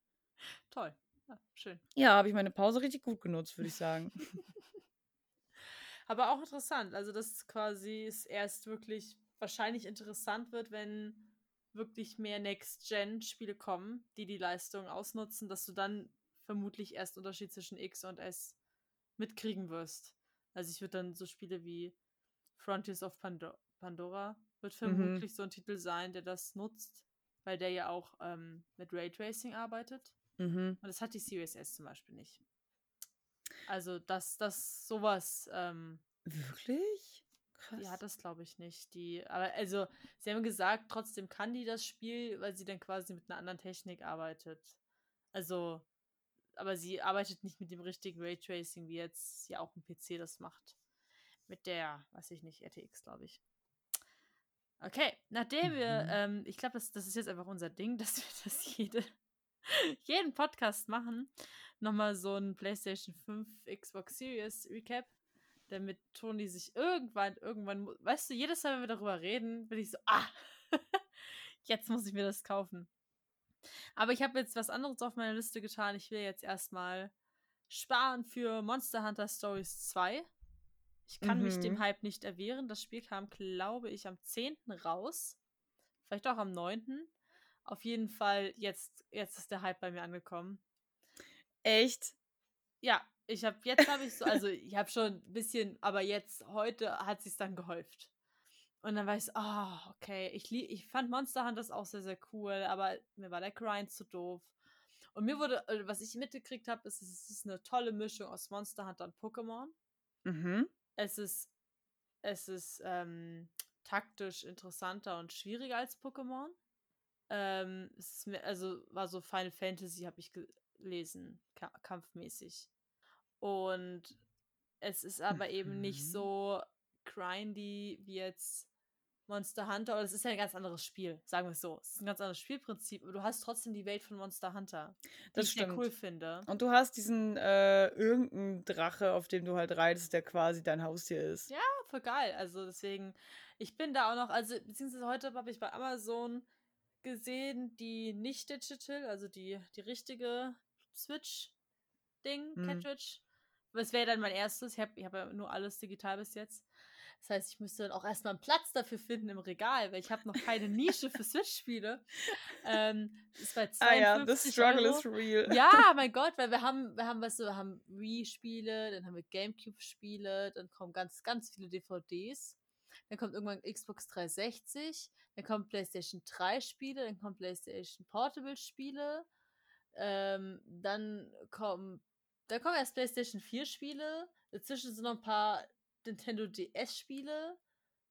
Toll. Ja, schön. Ja, habe ich meine Pause richtig gut genutzt, würde ich sagen. Aber auch interessant. Also, dass quasi es erst wirklich wahrscheinlich interessant wird, wenn wirklich mehr Next-Gen-Spiele kommen, die die Leistung ausnutzen, dass du dann vermutlich erst Unterschied zwischen X und S mitkriegen wirst. Also ich würde dann so Spiele wie Frontiers of Pandora, Pandora wird mhm. vermutlich mhm. so ein Titel sein, der das nutzt, weil der ja auch ähm, mit Raytracing arbeitet. Mhm. Und das hat die Series S zum Beispiel nicht. Also, dass das sowas. Ähm, Wirklich? Krass. Die hat das, glaube ich, nicht. Die, aber also, sie haben gesagt, trotzdem kann die das Spiel, weil sie dann quasi mit einer anderen Technik arbeitet. Also, aber sie arbeitet nicht mit dem richtigen Raytracing, wie jetzt ja auch ein PC das macht. Mit der, weiß ich nicht, RTX, glaube ich. Okay, nachdem wir, mhm. ähm, ich glaube, das, das ist jetzt einfach unser Ding, dass wir das jede, jeden Podcast machen. Nochmal so ein PlayStation 5 Xbox Series Recap, damit Toni sich irgendwann, irgendwann, weißt du, jedes Mal, wenn wir darüber reden, bin ich so, ah, jetzt muss ich mir das kaufen. Aber ich habe jetzt was anderes auf meiner Liste getan. Ich will jetzt erstmal sparen für Monster Hunter Stories 2. Ich kann mhm. mich dem mhm. Hype nicht erwehren. Das Spiel kam, glaube ich, am 10. raus. Vielleicht auch am 9. Auf jeden Fall, jetzt, jetzt ist der Hype bei mir angekommen. Echt? Ja, ich habe jetzt habe ich so, also ich habe schon ein bisschen, aber jetzt heute hat sich dann gehäuft. Und dann war ich so, oh, okay. Ich, ich fand Monster Hunters auch sehr, sehr cool, aber mir war der Grind zu doof. Und mir wurde, äh, was ich mitgekriegt habe, ist, es ist eine tolle Mischung aus Monster Hunter und Pokémon. Mhm. Es ist, es ist ähm, taktisch interessanter und schwieriger als Pokémon. Ähm, es ist mehr, also war so Final Fantasy, habe ich gelesen, kampfmäßig. Und es ist aber mhm. eben nicht mhm. so grindy wie jetzt Monster Hunter, aber das ist ja ein ganz anderes Spiel, sagen wir es so. Es ist ein ganz anderes Spielprinzip, aber du hast trotzdem die Welt von Monster Hunter, die Das ich sehr stimmt. cool finde. Und du hast diesen äh, irgendeinen Drache, auf dem du halt reitest, der quasi dein Haustier ist. Ja, voll geil. Also deswegen, ich bin da auch noch, also beziehungsweise heute habe ich bei Amazon gesehen, die nicht digital, also die, die richtige Switch-Ding, Mhm. Cartridge. Das wäre dann mein erstes. Ich habe ich hab ja nur alles digital bis jetzt. Das heißt, ich müsste dann auch erstmal einen Platz dafür finden im Regal, weil ich habe noch keine Nische für Switch-Spiele. Ähm, ist bei Ah ja, the 52 struggle Euro. is real. Ja, mein Gott, weil wir haben, wir haben, weißt du, wir haben Wii-Spiele, dann haben wir Gamecube-Spiele, dann kommen ganz, ganz viele DVDs. Dann kommt irgendwann Xbox 360, dann kommen PlayStation 3-Spiele, dann kommen PlayStation Portable-Spiele, ähm, dann kommen, dann kommen erst PlayStation 4-Spiele, dazwischen sind noch ein paar Nintendo DS-Spiele,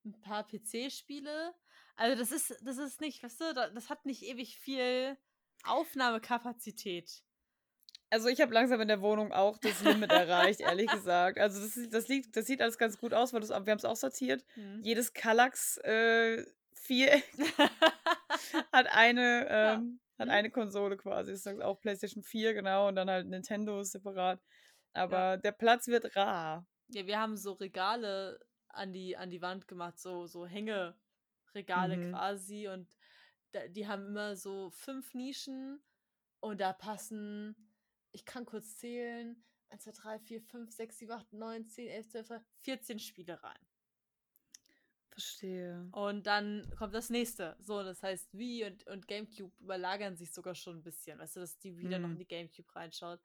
ein paar PC-Spiele. Also das ist, das ist nicht, weißt du, da- das hat nicht ewig viel Aufnahmekapazität. Also ich habe langsam in der Wohnung auch das Limit erreicht, ehrlich gesagt. Also das, das, liegt, das sieht alles ganz gut aus, weil das, wir haben es auch sortiert. Hm. Jedes Kallax äh, Viereck hat eine, Ja. ähm, hat Mhm. eine Konsole quasi. Das ist auch PlayStation 4, genau, und dann halt Nintendo separat. Aber der Platz wird rar. Ja, wir haben so Regale an die, an die Wand gemacht, so, so Hängeregale Mhm. quasi. Und da, die haben immer so fünf Nischen und da passen, ich kann kurz zählen, 1, 2, 3, 4, 5, 6, 7, 8, 9, 10, 11, 12, 13, 14 Spiele rein. Verstehe. Und dann kommt das nächste. So, das heißt, Wii und, und GameCube überlagern sich sogar schon ein bisschen. Weißt du, dass die wieder noch Mhm. in die GameCube reinschaut.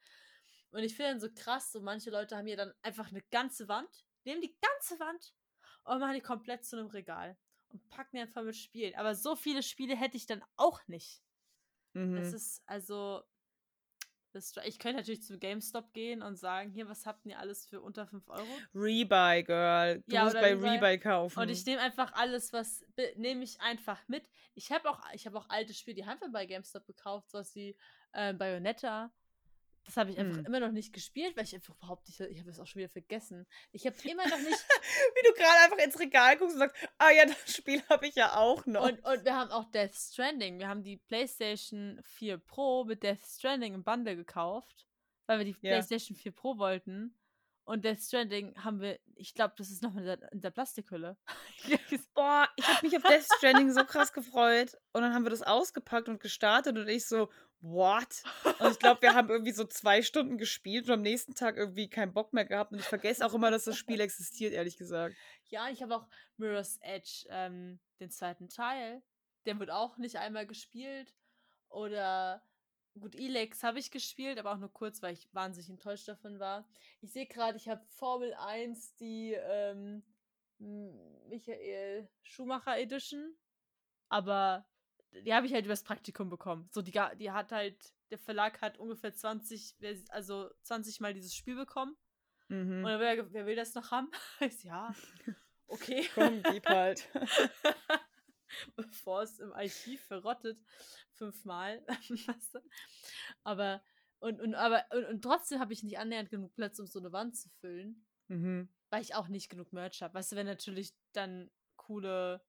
Und ich finde dann so krass, so manche Leute haben hier dann einfach eine ganze Wand, nehmen die ganze Wand und machen die komplett zu einem Regal und packen die einfach mit Spielen. Aber so viele Spiele hätte ich dann auch nicht. Mhm. Das ist also. Ich könnte natürlich zu GameStop gehen und sagen, hier, was habt ihr alles für unter 5 Euro? Rebuy, Girl. Du Ja, musst bei Rebuy. Rebuy kaufen. Und ich nehme einfach alles, was nehme ich einfach mit. Ich habe auch, ich habe auch alte Spiele, die haben wir bei GameStop gekauft, sowas wie äh, Bayonetta. Das habe ich einfach Hm. immer noch nicht gespielt, weil ich einfach überhaupt nicht, ich habe es auch schon wieder vergessen. Ich habe immer noch nicht, Wie du gerade einfach ins Regal guckst und sagst, ah ja, das Spiel habe ich ja auch noch. und, und wir haben auch Death Stranding. Wir haben die PlayStation 4 Pro mit Death Stranding im Bundle gekauft, weil wir die Ja. PlayStation 4 Pro wollten. Und Death Stranding haben wir, ich glaube, das ist noch in der, in der Plastikhülle. Boah, ich habe mich auf Death Stranding so krass gefreut. Und dann haben wir das ausgepackt und gestartet und ich so, what? Und ich glaube, wir haben irgendwie so zwei Stunden gespielt und am nächsten Tag irgendwie keinen Bock mehr gehabt. Und ich vergesse auch immer, dass das Spiel existiert, ehrlich gesagt. Ja, ich habe auch Mirror's Edge, ähm, den zweiten Teil. Der wird auch nicht einmal gespielt. Oder gut, Elex habe ich gespielt, aber auch nur kurz, weil ich wahnsinnig enttäuscht davon war. Ich sehe gerade, ich habe Formel 1, die ähm, Michael Schumacher Edition. Aber die habe ich halt übers Praktikum bekommen. So, die, die hat halt, der Verlag hat ungefähr 20, Vers- also 20 Mal dieses Spiel bekommen. Mhm. Und dann wer, wer will das noch haben? Ich ja, okay. Komm, gib halt. Bevor es im Archiv verrottet. Fünfmal. aber, und, und, aber, und, und trotzdem habe ich nicht annähernd genug Platz, um so eine Wand zu füllen. Mhm. Weil ich auch nicht genug Merch habe. Weißt du, wenn natürlich dann coole,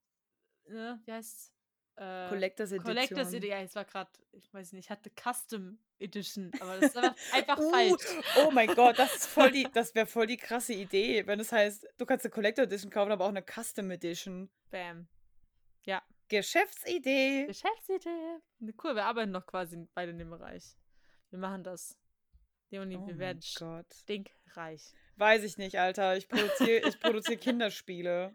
ne, wie heißt's? Äh, Collectors Edition. Collectors Edition. Ja, es war gerade, ich weiß nicht, ich hatte Custom Edition, aber das ist einfach, einfach Uh, falsch. oh mein Gott, das ist voll die, das wäre voll die krasse Idee, wenn es heißt, du kannst eine Collector Edition kaufen, aber auch eine Custom Edition. Bam. Geschäftsidee. Geschäftsidee. Ne, Cool, wir arbeiten noch quasi beide in dem Bereich. Wir machen das. Leonie, Oh wir werden stinkreich. Weiß ich nicht, Alter. Ich produziere ich produzier Kinderspiele.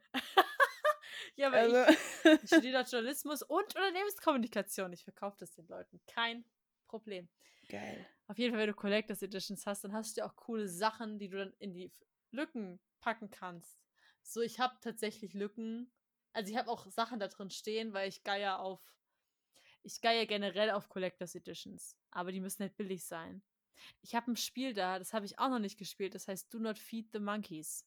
Ja, aber Also, ich, ich studiere Journalismus und Unternehmenskommunikation. Ich verkaufe das den Leuten. Kein Problem. geil. Auf jeden Fall, wenn du Collectors Editions hast, dann hast du ja auch coole Sachen, die du dann in die Lücken packen kannst. So, ich habe tatsächlich Lücken. Also ich habe auch Sachen da drin stehen, weil ich geier auf. Ich geier generell auf Collectors Editions. Aber die müssen halt billig sein. Ich habe ein Spiel da, das habe ich auch noch nicht gespielt. Das heißt Do Not Feed the Monkeys.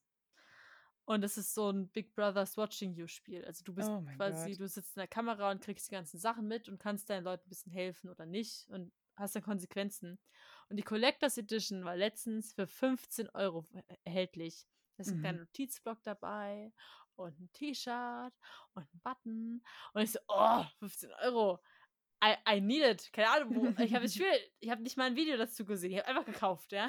Und das ist so ein Big Brother's Watching You Spiel. Also du bist Oh quasi, Gott. du sitzt in der Kamera und kriegst die ganzen Sachen mit und kannst deinen Leuten ein bisschen helfen oder nicht und hast dann Konsequenzen. Und die Collectors Edition war letztens für 15 Euro erhältlich. Da ist ein Mhm. kleiner Notizblock dabei und ein T-Shirt und ein Button. Und ich so, oh, 15 Euro. I, I need it. Keine Ahnung, wo. Ich habe ich habe nicht mal ein Video dazu gesehen. Ich habe einfach gekauft, ja.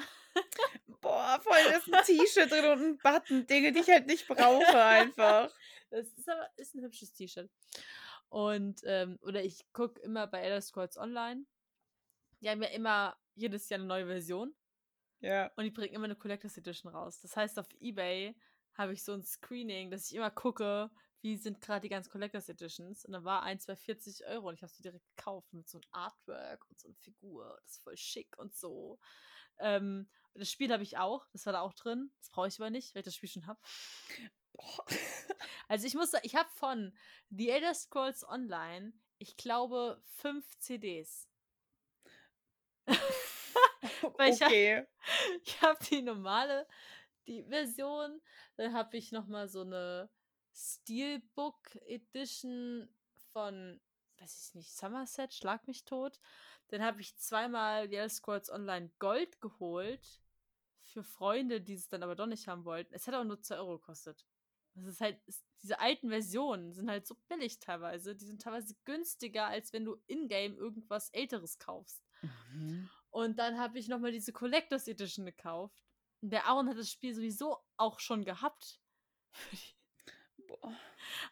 Boah, voll, ist ein T-Shirt drin und ein Button. Dinge, die ich halt nicht brauche einfach. Das ist aber ist ein hübsches T-Shirt. Und, ähm, oder ich gucke immer bei Elder Scrolls Online. Die haben ja immer jedes Jahr eine neue Version. Ja. Und die bringen immer eine Collectors Edition raus. Das heißt, auf Ebay habe ich so ein Screening, dass ich immer gucke, wie sind gerade die ganzen Collectors Editions. Und da war eins bei 40 Euro und ich habe sie direkt gekauft mit so einem Artwork und so einer Figur. Das ist voll schick und so. Ähm, das Spiel habe ich auch, das war da auch drin. Das brauche ich aber nicht, weil ich das Spiel schon habe. Also ich muss sagen, ich habe von The Elder Scrolls Online, ich glaube, fünf CDs. Weil ich hab- okay. Ich habe die normale, die Version, dann habe ich noch mal so eine Steelbook Edition von, weiß ich nicht, Somerset, Schlag mich tot. Dann habe ich zweimal Elder Scrolls Online Gold geholt für Freunde, die es dann aber doch nicht haben wollten. Es hat auch nur 2 Euro gekostet. Das ist halt, ist, diese alten Versionen sind halt so billig teilweise. Die sind teilweise günstiger, als wenn du in-game irgendwas Älteres kaufst. Mhm. Und dann habe ich nochmal diese Collectors Edition gekauft. Der Aaron hat das Spiel sowieso auch schon gehabt. Boah.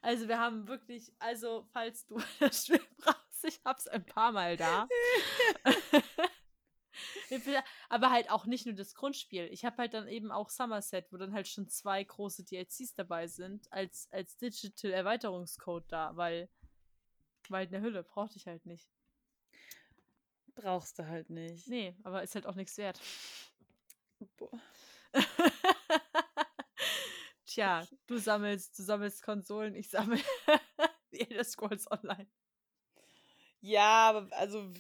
Also wir haben wirklich, also falls du das Spiel brauchst, ich hab's ein paar Mal da. Aber halt auch nicht nur das Grundspiel. Ich habe halt dann eben auch Somerset, wo dann halt schon zwei große DLCs dabei sind, als, als Digital Erweiterungscode da, weil in der Hülle brauchte ich halt nicht. Brauchst du halt nicht. Nee, aber ist halt auch nichts wert. Boah. Tja, du sammelst, du sammelst Konsolen, ich sammle Elder Scrolls Online. Ja, aber also,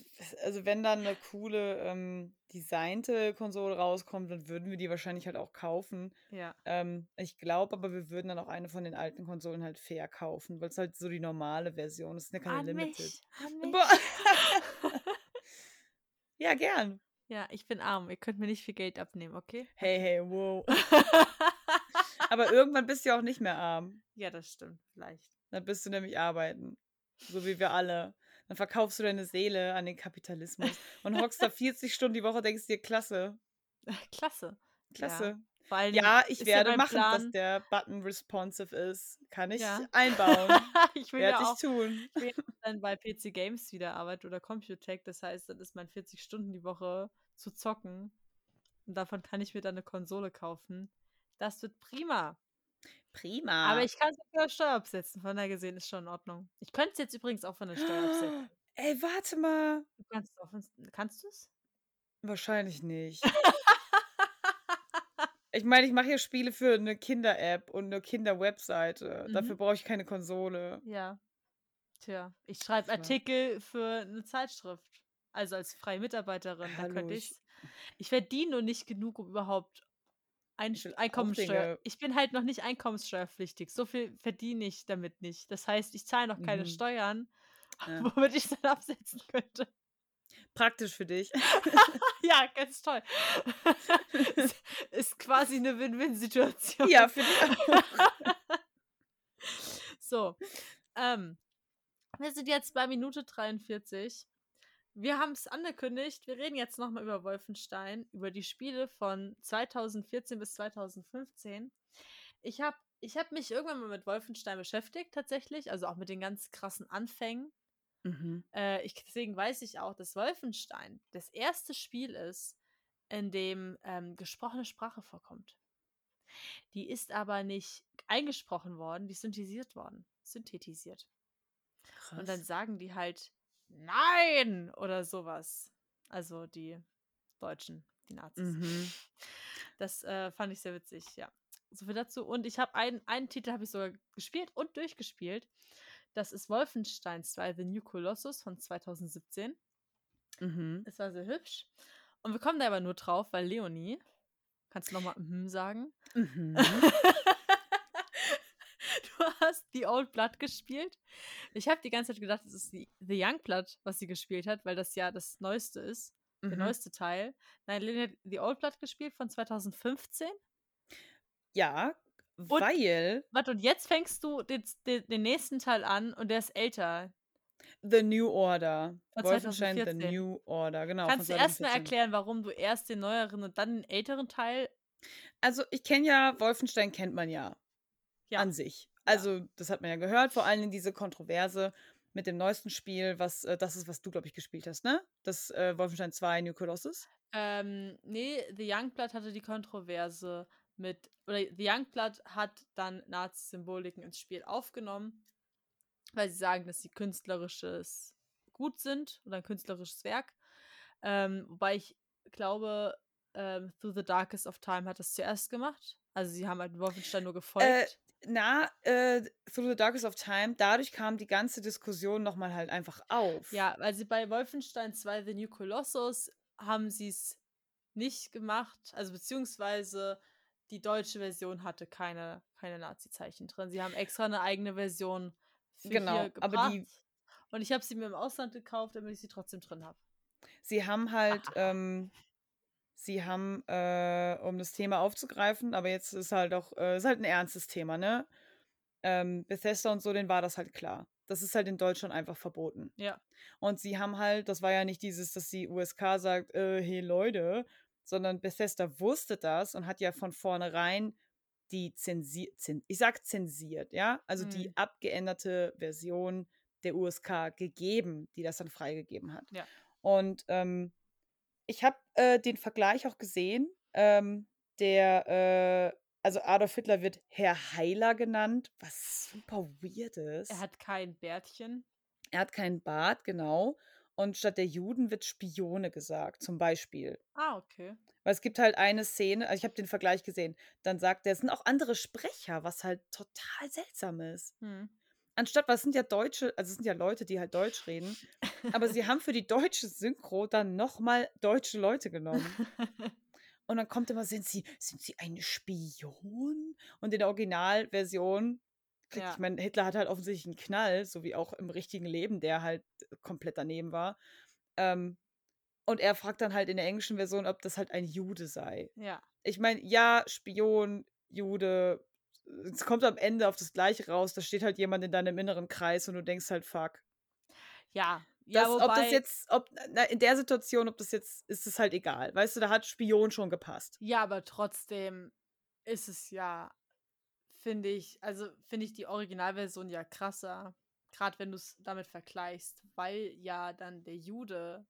also wenn dann eine coole ähm, designte Konsole rauskommt, dann würden wir die wahrscheinlich halt auch kaufen. Ja. Ähm, ich glaube aber, wir würden dann auch eine von den alten Konsolen halt fair kaufen, weil es halt so die normale Version ist. Ist ja keine An Limited. mich, an mich. Ja, gern. Ja, ich bin arm. Ihr könnt mir nicht viel Geld abnehmen, okay? Hey, hey, wow. Aber irgendwann bist du ja auch nicht mehr arm. ja, das stimmt. Vielleicht. Dann bist du nämlich arbeiten. So wie wir alle. Dann verkaufst du deine Seele an den Kapitalismus und hockst da 40 Stunden die Woche, denkst dir, klasse, Klasse. klasse. Ja, Dingen ich werde mein machen, dass Plan- der Button responsive ist. Kann ich Ja. einbauen. ich will Werde ja ich auch tun. ich will dann bei PC Games wieder arbeiten oder Computech. Das heißt, dann ist mein 40 Stunden die Woche zu zocken. Und davon kann ich mir dann eine Konsole kaufen. Das wird prima. Prima. Aber ich kann es mit der Steuer absetzen. Von daher gesehen ist schon in Ordnung. Ich könnte es jetzt übrigens auch von der Steuer absetzen. Ey, warte mal. Du kannst es auch von, kannst du es? Wahrscheinlich nicht. Ich meine, ich mache hier Spiele für eine Kinder-App und eine Kinder-Webseite. Mhm. Dafür brauche ich keine Konsole. Ja. Tja, ich schreibe. Artikel für eine Zeitschrift. Also als freie Mitarbeiterin. Da Hallo, könnte ich- ich. Ich verdiene nur nicht genug, um überhaupt ein Ich Einkommensteuer. Bin halt noch nicht einkommenssteuerpflichtig. So viel verdiene ich damit nicht. Das heißt, ich zahle noch keine Mhm. Steuern, Ja. womit ich dann absetzen könnte. Praktisch für dich. Ja, ganz toll. ist, ist quasi eine Win-Win-Situation. ja, für dich auch. So. Ähm, wir sind jetzt bei Minute 43. Wir haben es angekündigt. Wir reden jetzt nochmal über Wolfenstein, über die Spiele von 2014 bis 2015. Ich habe ich hab mich irgendwann mal mit Wolfenstein beschäftigt, tatsächlich. Also auch mit den ganz krassen Anfängen. Mhm. Äh, ich, deswegen weiß ich auch, dass Wolfenstein das erste Spiel ist, in dem ähm, gesprochene Sprache vorkommt. Die ist aber nicht eingesprochen worden, die ist synthetisiert worden. Synthetisiert. Und dann Krass. sagen die halt Nein oder sowas. Also die Deutschen, die Nazis. Mhm. Das äh, fand ich sehr witzig, ja. So viel dazu. Und ich habe einen, einen Titel habe ich sogar gespielt und durchgespielt. Das ist Wolfenstein 2 The New Colossus von 2017. Mhm. Es war sehr hübsch. Und wir kommen da aber nur drauf, weil Leonie, kannst du nochmal mhm sagen? Mhm. The Old Blood gespielt. Ich habe die ganze Zeit gedacht, es ist die, The Young Blood, was sie gespielt hat, weil das ja das Neueste ist. Der Mhm. neueste Teil. Nein, Leonie hat The Old Blood gespielt von 2015. Ja, weil. Warte, und jetzt fängst du den, den, den nächsten Teil an und der ist älter. The New Order. Von Wolfenstein 2014. The New Order, genau. Kannst du von erst mal 2014. erklären, warum du erst den neueren und dann den älteren Teil. Also, ich kenne ja, Wolfenstein kennt man ja, Ja. an sich. Also, das hat man ja gehört, vor allem diese Kontroverse mit dem neuesten Spiel, was, äh, das ist, was du, glaube ich, gespielt hast, ne? Das äh, Wolfenstein 2 New Colossus. Ähm, nee, The Youngblood hatte die Kontroverse mit, oder The Youngblood hat dann Nazi-Symboliken ins Spiel aufgenommen, weil sie sagen, dass sie künstlerisches Gut sind oder ein künstlerisches Werk. Ähm, wobei ich glaube, ähm, Through the Darkest of Time hat das zuerst gemacht. Also sie haben halt Wolfenstein nur gefolgt. Na, äh, Through the Darkest of Time, dadurch kam die ganze Diskussion nochmal halt einfach auf. Ja, weil sie bei Wolfenstein 2 The New Colossus haben sie es nicht gemacht, also beziehungsweise die deutsche Version hatte keine, keine Nazi-Zeichen drin. Sie haben extra eine eigene Version für Genau, hier aber gebracht. die- und ich habe sie mir im Ausland gekauft, damit ich sie trotzdem drin habe. Sie haben halt, ähm, sie haben, äh, um das Thema aufzugreifen, aber jetzt ist halt auch, äh, ist halt ein ernstes Thema, ne? Ähm, Bethesda und so, denen war das halt klar. Das ist halt in Deutschland einfach verboten. Ja. Und sie haben halt, das war ja nicht dieses, dass die USK sagt, äh, hey Leute, sondern Bethesda wusste das und hat ja von vornherein die zensiert, zin ich sag zensiert, ja, also die Mhm. abgeänderte Version der USK gegeben, die das dann freigegeben hat. Ja. Und ähm, ich habe äh, den Vergleich auch gesehen, ähm, der, äh, also Adolf Hitler wird Herr Heiler genannt, was super weird ist. Er hat kein Bärtchen. Er hat keinen Bart, genau. Und statt der Juden wird Spione gesagt, zum Beispiel. Ah, okay. Weil es gibt halt eine Szene, also ich habe den Vergleich gesehen, dann sagt er, es sind auch andere Sprecher, was halt total seltsam ist. Hm. Anstatt, was sind ja Deutsche, also es sind ja Leute, die halt Deutsch reden, aber sie haben für die deutsche Synchro dann nochmal deutsche Leute genommen. Und dann kommt immer, sind sie, sind sie ein Spion? Und in der Originalversion, Ja. ich meine, Hitler hat halt offensichtlich einen Knall, so wie auch im richtigen Leben, der halt komplett daneben war. Ähm, und er fragt dann halt in der englischen Version, ob das halt ein Jude sei. ja. Ich meine, ja, Spion, Jude, es kommt am Ende auf das Gleiche raus, da steht halt jemand in deinem inneren Kreis und du denkst halt, fuck. Ja. Ja, Das, ob wobei, das jetzt, ob, na, in der Situation, ob das jetzt, ist es halt egal. Weißt du, da hat Spion schon gepasst. Ja, aber trotzdem ist es ja, finde ich, also finde ich die Originalversion ja krasser. Gerade wenn du es damit vergleichst, weil ja dann der Jude,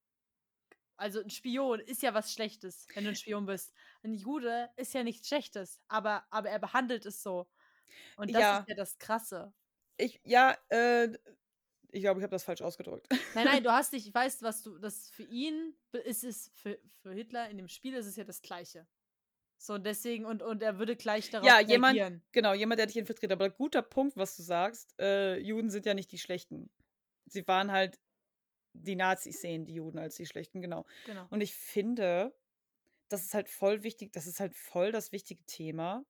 also ein Spion ist ja was Schlechtes, wenn du ein Spion bist. Ein Jude ist ja nichts Schlechtes, aber, aber er behandelt es so. Und das Ja. ist ja das Krasse. Ich, ja, äh, ich glaube, ich habe das falsch ausgedrückt. Nein, nein, du hast dich, ich weiß, was du, das für ihn ist es, für, für Hitler in dem Spiel ist es ja das Gleiche. So, deswegen, und, und er würde gleich darauf Ja, jemand- reagieren. Genau, jemand, der dich infiltriert. Aber guter Punkt, was du sagst. Äh, Juden sind ja nicht die Schlechten. Sie waren halt, die Nazis sehen die Juden als die Schlechten, genau. Genau. Und ich finde, das ist halt voll wichtig, das ist halt voll das wichtige Thema.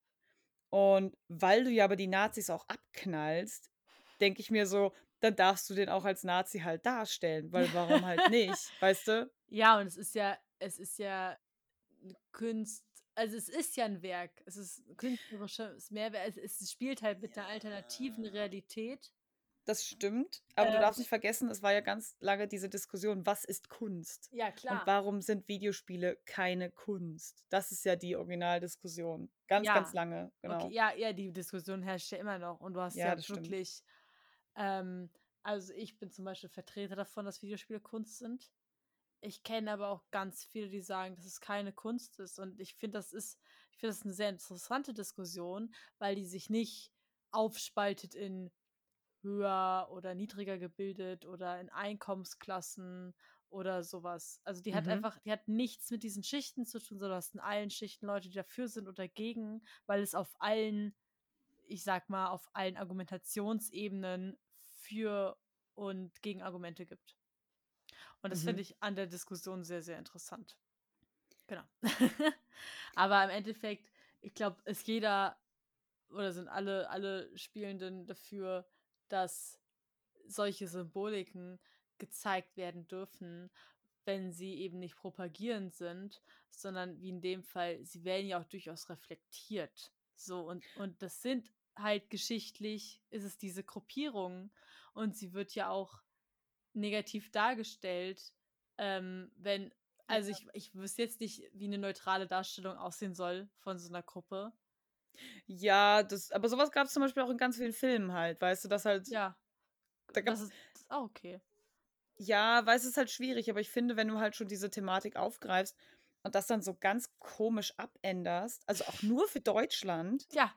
Und weil du ja aber die Nazis auch abknallst, denke ich mir so, dann darfst du den auch als Nazi halt darstellen, weil warum halt nicht, weißt du? Ja, und es ist ja, es ist ja Kunst, also es ist ja ein Werk, es ist künstlerisches Mehrwert, es, es spielt halt mit einer alternativen Realität. Das stimmt, aber du Ähm. darfst nicht vergessen, es war ja ganz lange diese Diskussion, was ist Kunst? Ja, Und warum sind Videospiele keine Kunst? Das ist ja die Originaldiskussion. Ganz, Ja. ganz lange, genau. Okay, ja, ja, die Diskussion herrscht ja immer noch und du hast Ja, ja, wirklich, ähm, also ich bin zum Beispiel Vertreter davon, dass Videospiele Kunst sind. Ich kenne aber auch ganz viele, die sagen, dass es keine Kunst ist und ich finde, das ist, ich finde das eine sehr interessante Diskussion, weil die sich nicht aufspaltet in höher oder niedriger gebildet oder in Einkommensklassen oder sowas. Also die hat Mhm. einfach, die hat nichts mit diesen Schichten zu tun, sondern du hast in allen Schichten Leute, die dafür sind oder dagegen, weil es auf allen, ich sag mal, auf allen Argumentationsebenen für und Gegenargumente gibt. Und das Mhm. finde ich an der Diskussion sehr, sehr interessant. Genau. Aber im Endeffekt, ich glaube, ist jeder oder sind alle, alle Spielenden dafür, dass solche Symboliken gezeigt werden dürfen, wenn sie eben nicht propagierend sind, sondern wie in dem Fall, sie werden ja auch durchaus reflektiert. So, und, und das sind halt geschichtlich, ist es diese Gruppierung. Und sie wird ja auch negativ dargestellt, ähm, wenn, also Ja. ich, ich wüsste jetzt nicht, wie eine neutrale Darstellung aussehen soll von so einer Gruppe. Ja, das, aber sowas gab es zum Beispiel auch in ganz vielen Filmen halt, weißt du, dass halt, Ja, da das ist, das ist auch okay. ja, weiß es ist halt schwierig, aber ich finde, wenn du halt schon diese Thematik aufgreifst und das dann so ganz komisch abänderst, also auch nur für Deutschland, Ja,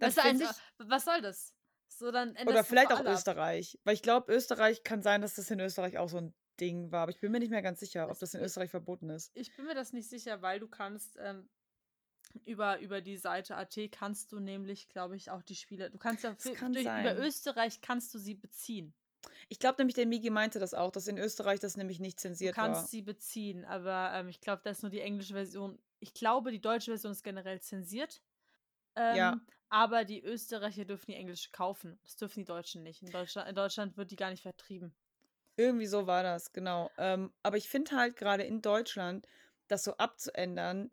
dann weißt du, ich, was soll das? So, dann oder vielleicht auch alle ab. Österreich, weil ich glaube, Österreich kann sein, dass das in Österreich auch so ein Ding war, aber ich bin mir nicht mehr ganz sicher, ob Das das in Österreich verboten ist. Ich bin mir das nicht sicher, weil du kannst ähm, über, über die Seite AT kannst du nämlich, glaube ich, auch die Spiele. Du kannst ja Das für, kann durch, über. Österreich kannst du sie beziehen. Ich glaube nämlich, der Migi meinte das auch, dass in Österreich das nämlich nicht Du zensiert kannst war. sie beziehen, aber ähm, ich glaube, da ist nur die englische Version. Ich glaube, die deutsche Version ist generell zensiert. Ähm, Ja. Aber die Österreicher dürfen die englische kaufen. Das dürfen die Deutschen nicht. In Deutschland, in Deutschland wird die gar nicht vertrieben. Irgendwie so war das, genau. Ähm, aber ich finde halt gerade in Deutschland, das so abzuändern,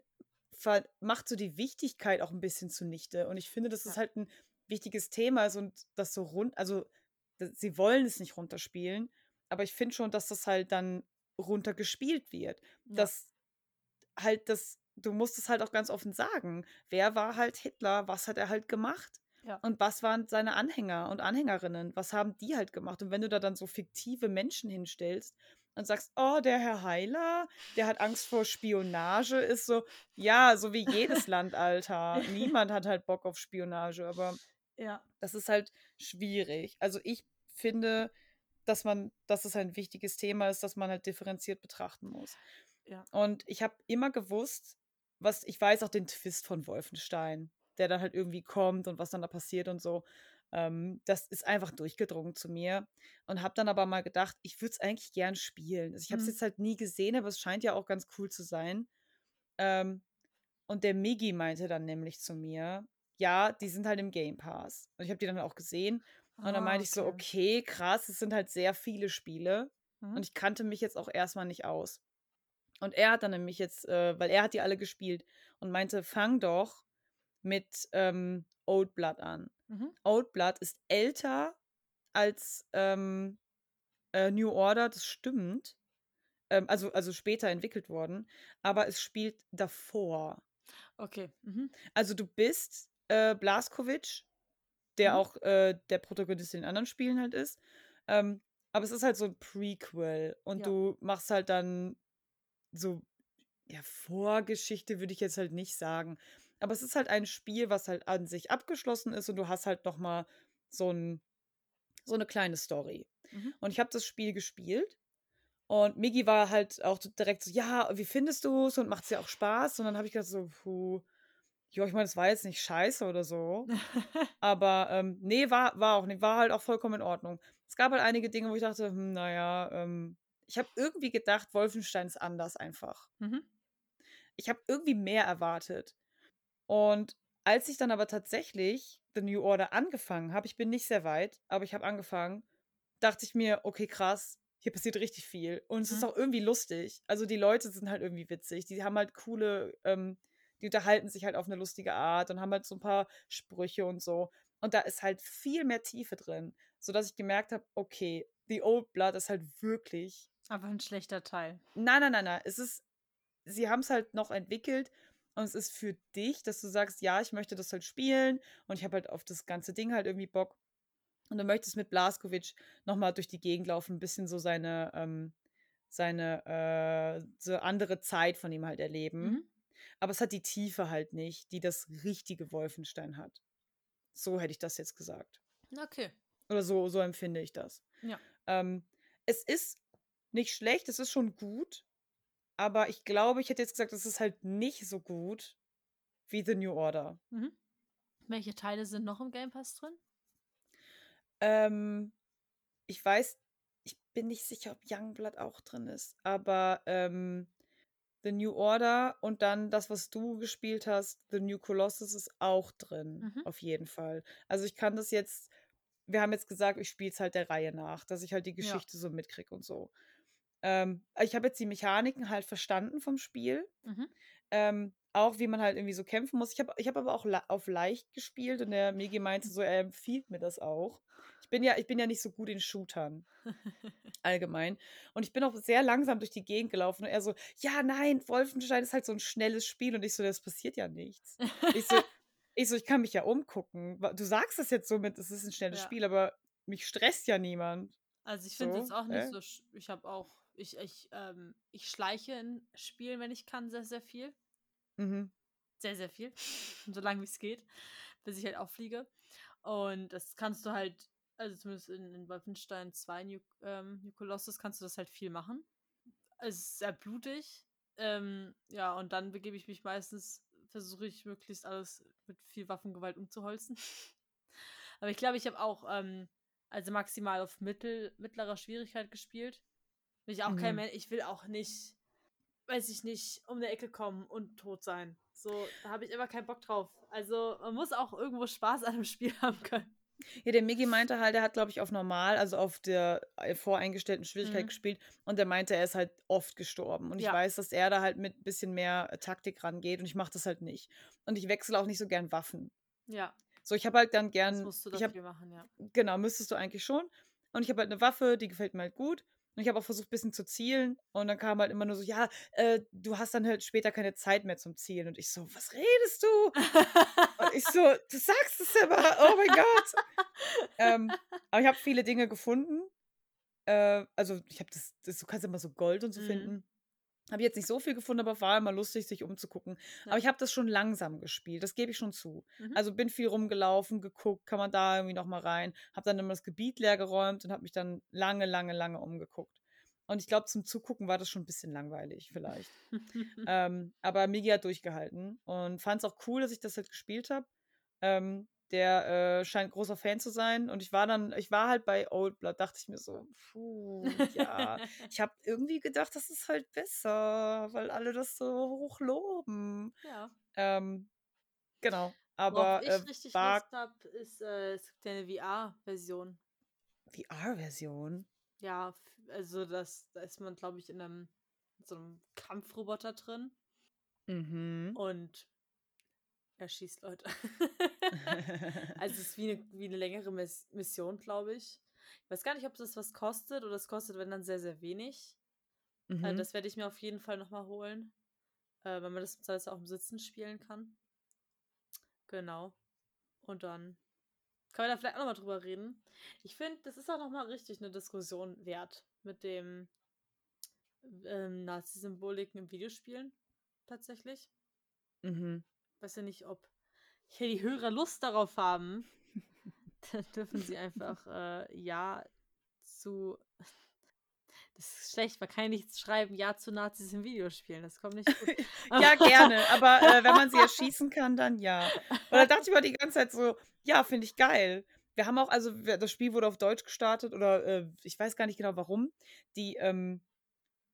macht so die Wichtigkeit auch ein bisschen zunichte. Und ich finde, dass es Ja. halt ein wichtiges Thema ist und das so rund, also d- sie wollen es nicht runterspielen, aber ich finde schon, dass das halt dann runtergespielt wird. Ja. Dass halt das, du musst es halt auch ganz offen sagen. Wer war halt Hitler? Was hat er halt gemacht? Ja. Und was waren seine Anhänger und Anhängerinnen? Was haben die halt gemacht? Und wenn du da dann so fiktive Menschen hinstellst und sagst, oh, der Herr Heiler, der hat Angst vor Spionage, ist so, ja, so wie jedes Land, Alter. Niemand hat halt Bock auf Spionage, aber ja. das ist halt schwierig. Also ich finde, dass man, dass es ein wichtiges Thema ist, dass man halt differenziert betrachten muss. Ja. Und ich habe immer gewusst, was, ich weiß auch den Twist von Wolfenstein, der dann halt irgendwie kommt und was dann da passiert und so. Ähm, das ist einfach durchgedrungen zu mir. Und habe dann aber mal gedacht, ich würde es eigentlich gern spielen. Also ich habe es Mhm. jetzt halt nie gesehen, aber es scheint ja auch ganz cool zu sein. Ähm, und der Migi meinte dann nämlich zu mir, ja, die sind halt im Game Pass. Und ich habe die dann auch gesehen. Und dann Ah, meinte ich so, okay, krass, es sind halt sehr viele Spiele. Mhm. Und ich kannte mich jetzt auch erstmal nicht aus. Und er hat dann nämlich jetzt, äh, weil er hat die alle gespielt und meinte, fang doch mit ähm, Old Blood an. Mhm. Old Blood ist älter als ähm, äh, New Order, das stimmt. Ähm, also, also später entwickelt worden, aber es spielt davor. Okay. Mhm. Also du bist äh, Blaskovic, der Mhm. auch äh, der Protagonist in den anderen Spielen halt ist. Ähm, aber es ist halt so ein Prequel und Ja. du machst halt dann so, ja, Vorgeschichte würde ich jetzt halt nicht sagen. Aber es ist halt ein Spiel, was halt an sich abgeschlossen ist und du hast halt noch mal so, ein, so eine kleine Story. Mhm. Und ich habe das Spiel gespielt und Migi war halt auch direkt so, ja, wie findest du es und macht es dir auch Spaß? Und dann habe ich gedacht so, puh, ja, ich meine, das war jetzt nicht scheiße oder so. Aber ähm, nee, war, war auch nicht, war halt auch vollkommen in Ordnung. Es gab halt einige Dinge, wo ich dachte, hm, naja, ähm, ich habe irgendwie gedacht, Wolfenstein ist anders einfach. Mhm. Ich habe irgendwie mehr erwartet. Und als ich dann aber tatsächlich The New Order angefangen habe, ich bin nicht sehr weit, aber ich habe angefangen, dachte ich mir, okay, krass, hier passiert richtig viel. Und es ist Mhm. auch irgendwie lustig. Also die Leute sind halt irgendwie witzig. Die haben halt coole, ähm, die unterhalten sich halt auf eine lustige Art und haben halt so ein paar Sprüche und so. Und da ist halt viel mehr Tiefe drin, sodass ich gemerkt habe, okay, The Old Blood ist halt wirklich Einfach ein schlechter Teil. Nein, nein, nein, nein. Es ist, sie haben es halt noch entwickelt und es ist für dich, dass du sagst, ja, ich möchte das halt spielen und ich habe halt auf das ganze Ding halt irgendwie Bock. Und du möchtest mit Blaskovic nochmal durch die Gegend laufen, ein bisschen so seine, ähm, seine, äh, so andere Zeit von ihm halt erleben. Mhm. Aber es hat die Tiefe halt nicht, die das richtige Wolfenstein hat. So hätte ich das jetzt gesagt. Okay. Oder so, so empfinde ich das. Ja. Ähm, es ist nicht schlecht, es ist schon gut, aber ich glaube, ich hätte jetzt gesagt, es ist halt nicht so gut wie The New Order. Mhm. Welche Teile sind noch im Game Pass drin? Ähm, ich weiß, ich bin nicht sicher, ob Youngblood auch drin ist, aber ähm, The New Order und dann das, was du gespielt hast, The New Colossus ist auch drin, Mhm. auf jeden Fall. Also ich kann das jetzt, wir haben jetzt gesagt, ich spiele es halt der Reihe nach, dass ich halt die Ja. Geschichte so mitkriege und so. Ähm, ich habe jetzt die Mechaniken halt verstanden vom Spiel. Mhm. Ähm, auch wie man halt irgendwie so kämpfen muss. Ich habe ich hab aber auch auf leicht gespielt und der Migi meinte so, er empfiehlt mir das auch. Ich bin ja, ich bin ja nicht so gut in Shootern. allgemein. Und ich bin auch sehr langsam durch die Gegend gelaufen und er so, ja, nein, Wolfenstein ist halt so ein schnelles Spiel. Und ich so, das passiert ja nichts. ich so, ich so, ich kann mich ja umgucken. Du sagst das jetzt so mit, es ist ein schnelles ja. Spiel, aber mich stresst ja niemand. Also ich finde es so, auch nicht äh? so, ich habe auch, ich, ich, ähm, ich schleiche in Spielen, wenn ich kann, sehr, sehr viel. Mhm. Sehr, sehr viel. Solange wie es geht. Bis ich halt auffliege. Und das kannst du halt, also zumindest in, in Wolfenstein 2 New, ähm, New Colossus kannst du das halt viel machen. Es ist sehr blutig. Ähm, ja, und dann begebe ich mich meistens, versuche ich möglichst alles mit viel Waffengewalt umzuholzen. Aber ich glaube, ich habe auch, ähm, also maximal auf mittel, mittlerer Schwierigkeit gespielt. Will ich auch mhm. kein Mensch, ich will auch nicht weiß ich nicht, um eine Ecke kommen und tot sein. So, da habe ich immer keinen Bock drauf. Also, man muss auch irgendwo Spaß an dem Spiel haben können. Ja, der Migi meinte halt, er hat, glaube ich, auf normal, also auf der äh, voreingestellten Schwierigkeit mhm. gespielt und er meinte, er ist halt oft gestorben. Und ich ja. weiß, dass er da halt mit ein bisschen mehr äh, Taktik rangeht und ich mache das halt nicht. Und ich wechsle auch nicht so gern Waffen. Ja. So, ich habe halt dann gern. Das musst du dafür hab, machen, ja. Genau, müsstest du eigentlich schon. Und ich habe halt eine Waffe, die gefällt mir halt gut. Und ich habe auch versucht, ein bisschen zu zielen. Und dann kam halt immer nur so, ja, äh, du hast dann halt später keine Zeit mehr zum Zielen. Und ich so, was redest du? und ich so, du sagst es aber, oh mein Gott. ähm, aber ich habe viele Dinge gefunden. Äh, also ich habe das, das, du kannst immer so Gold und so mhm. finden. Habe jetzt nicht so viel gefunden, aber war immer lustig, sich umzugucken. Ja. Aber ich habe das schon langsam gespielt, das gebe ich schon zu. Mhm. Also bin viel rumgelaufen, geguckt, kann man da irgendwie nochmal rein. Habe dann immer das Gebiet leer geräumt und habe mich dann lange, lange, lange umgeguckt. Und ich glaube, zum Zugucken war das schon ein bisschen langweilig, vielleicht. ähm, aber Migi hat durchgehalten und fand es auch cool, dass ich das halt gespielt habe. Ähm, der äh, scheint großer Fan zu sein. Und ich war dann, ich war halt bei Old Blood, dachte ich mir so, puh, ja. ich habe irgendwie gedacht, das ist halt besser, weil alle das so hoch loben. Ja. Ähm, genau. Aber Worauf ich äh, richtig war, Lust habe, ist, äh, es gibt ja eine VR-Version. VR-Version? Ja, also das, da ist man, glaube ich, in einem so einem Kampfroboter drin. Mhm. Und er schießt Leute. also es ist wie eine, wie eine längere Miss Mission, glaube ich. Ich weiß gar nicht, ob das was kostet oder es kostet, wenn dann sehr, sehr wenig. Äh, mhm. Also das werde ich mir auf jeden Fall nochmal holen. Äh, wenn man das teilweise auch im Sitzen spielen kann. Genau. Und dann können wir da vielleicht auch nochmal drüber reden. Ich finde, das ist auch nochmal richtig eine Diskussion wert mit dem ähm, Nazi-Symboliken im Videospielen. Tatsächlich. Mhm weiß ja nicht, ob hier die Hörer Lust darauf haben, dann dürfen sie einfach äh, Ja zu. Das ist schlecht, man kann nicht schreiben, Ja zu Nazis in Videospielen. Das kommt nicht gut. ja, gerne. Aber äh, wenn man sie erschießen kann, dann ja. Und da dachte ich mal die ganze Zeit so, ja, finde ich geil. Wir haben auch, also das Spiel wurde auf Deutsch gestartet oder äh, ich weiß gar nicht genau warum. Die, ähm,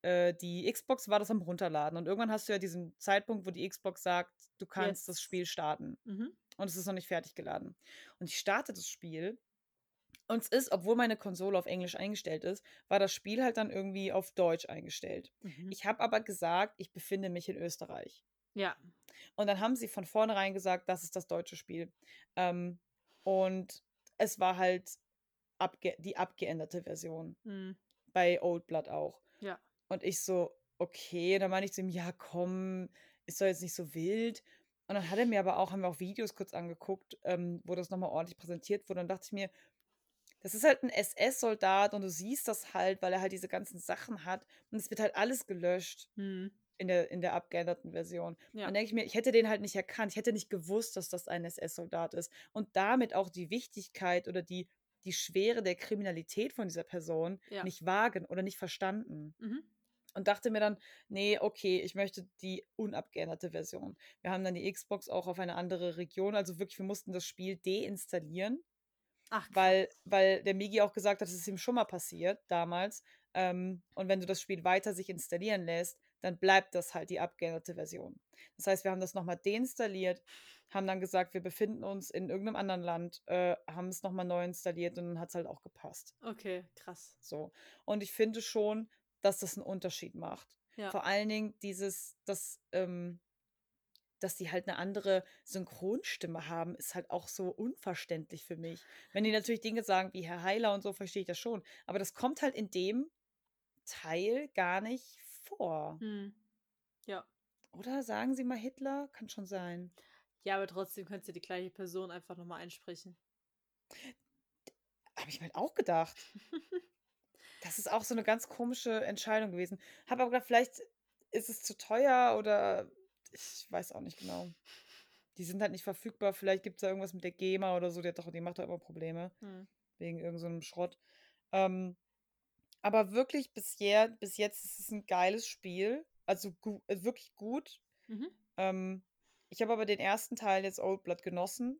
äh, die Xbox war das am Runterladen. Und irgendwann hast du ja diesen Zeitpunkt, wo die Xbox sagt, du kannst Jetzt. das Spiel starten. Mhm. Und es ist noch nicht fertig geladen. Und ich starte das Spiel. Und es ist, obwohl meine Konsole auf Englisch eingestellt ist, war das Spiel halt dann irgendwie auf Deutsch eingestellt. Mhm. Ich habe aber gesagt, ich befinde mich in Österreich. Ja. Und dann haben sie von vornherein gesagt, das ist das deutsche Spiel. Ähm, und es war halt abge die abgeänderte Version. Mhm. Bei Old Blood auch. Und ich so, okay, dann meine ich zu ihm, ja, komm, ist doch jetzt nicht so wild. Und dann hat er mir aber auch, haben wir auch Videos kurz angeguckt, ähm, wo das nochmal ordentlich präsentiert wurde. Und dann dachte ich mir, das ist halt ein SS-Soldat und du siehst das halt, weil er halt diese ganzen Sachen hat. Und es wird halt alles gelöscht hm. in, der, in der abgeänderten Version. Ja. Dann denke ich mir, ich hätte den halt nicht erkannt. Ich hätte nicht gewusst, dass das ein SS-Soldat ist. Und damit auch die Wichtigkeit oder die, die Schwere der Kriminalität von dieser Person ja. nicht wagen oder nicht verstanden. Mhm und dachte mir dann, nee, okay, ich möchte die unabgeänderte Version. Wir haben dann die Xbox auch auf eine andere Region, also wirklich, wir mussten das Spiel deinstallieren. Ach, weil, weil der Migi auch gesagt hat, das ist ihm schon mal passiert damals. Ähm, und wenn du das Spiel weiter sich installieren lässt, dann bleibt das halt die abgeänderte Version. Das heißt, wir haben das nochmal deinstalliert, haben dann gesagt, wir befinden uns in irgendeinem anderen Land, äh, haben es nochmal neu installiert und dann hat es halt auch gepasst. Okay, krass. So. Und ich finde schon, dass das einen Unterschied macht. Ja. Vor allen Dingen dieses, das, ähm, dass die halt eine andere Synchronstimme haben, ist halt auch so unverständlich für mich. Wenn die natürlich Dinge sagen wie Herr Heiler und so, verstehe ich das schon. Aber das kommt halt in dem Teil gar nicht vor. Hm. Ja. Oder sagen Sie mal Hitler? Kann schon sein. Ja, aber trotzdem könntest du die gleiche Person einfach nochmal einsprechen. Habe ich mir halt auch gedacht. das ist auch so eine ganz komische Entscheidung gewesen. Habe aber gedacht, vielleicht ist es zu teuer oder ich weiß auch nicht genau. Die sind halt nicht verfügbar. Vielleicht gibt es da irgendwas mit der GEMA oder so. Die, doch, die macht doch immer Probleme. Hm. Wegen irgendeinem so Schrott. Ähm, aber wirklich bis, je, bis jetzt ist es ein geiles Spiel. Also gu äh, wirklich gut. Mhm. Ähm, ich habe aber den ersten Teil jetzt Old Blood genossen.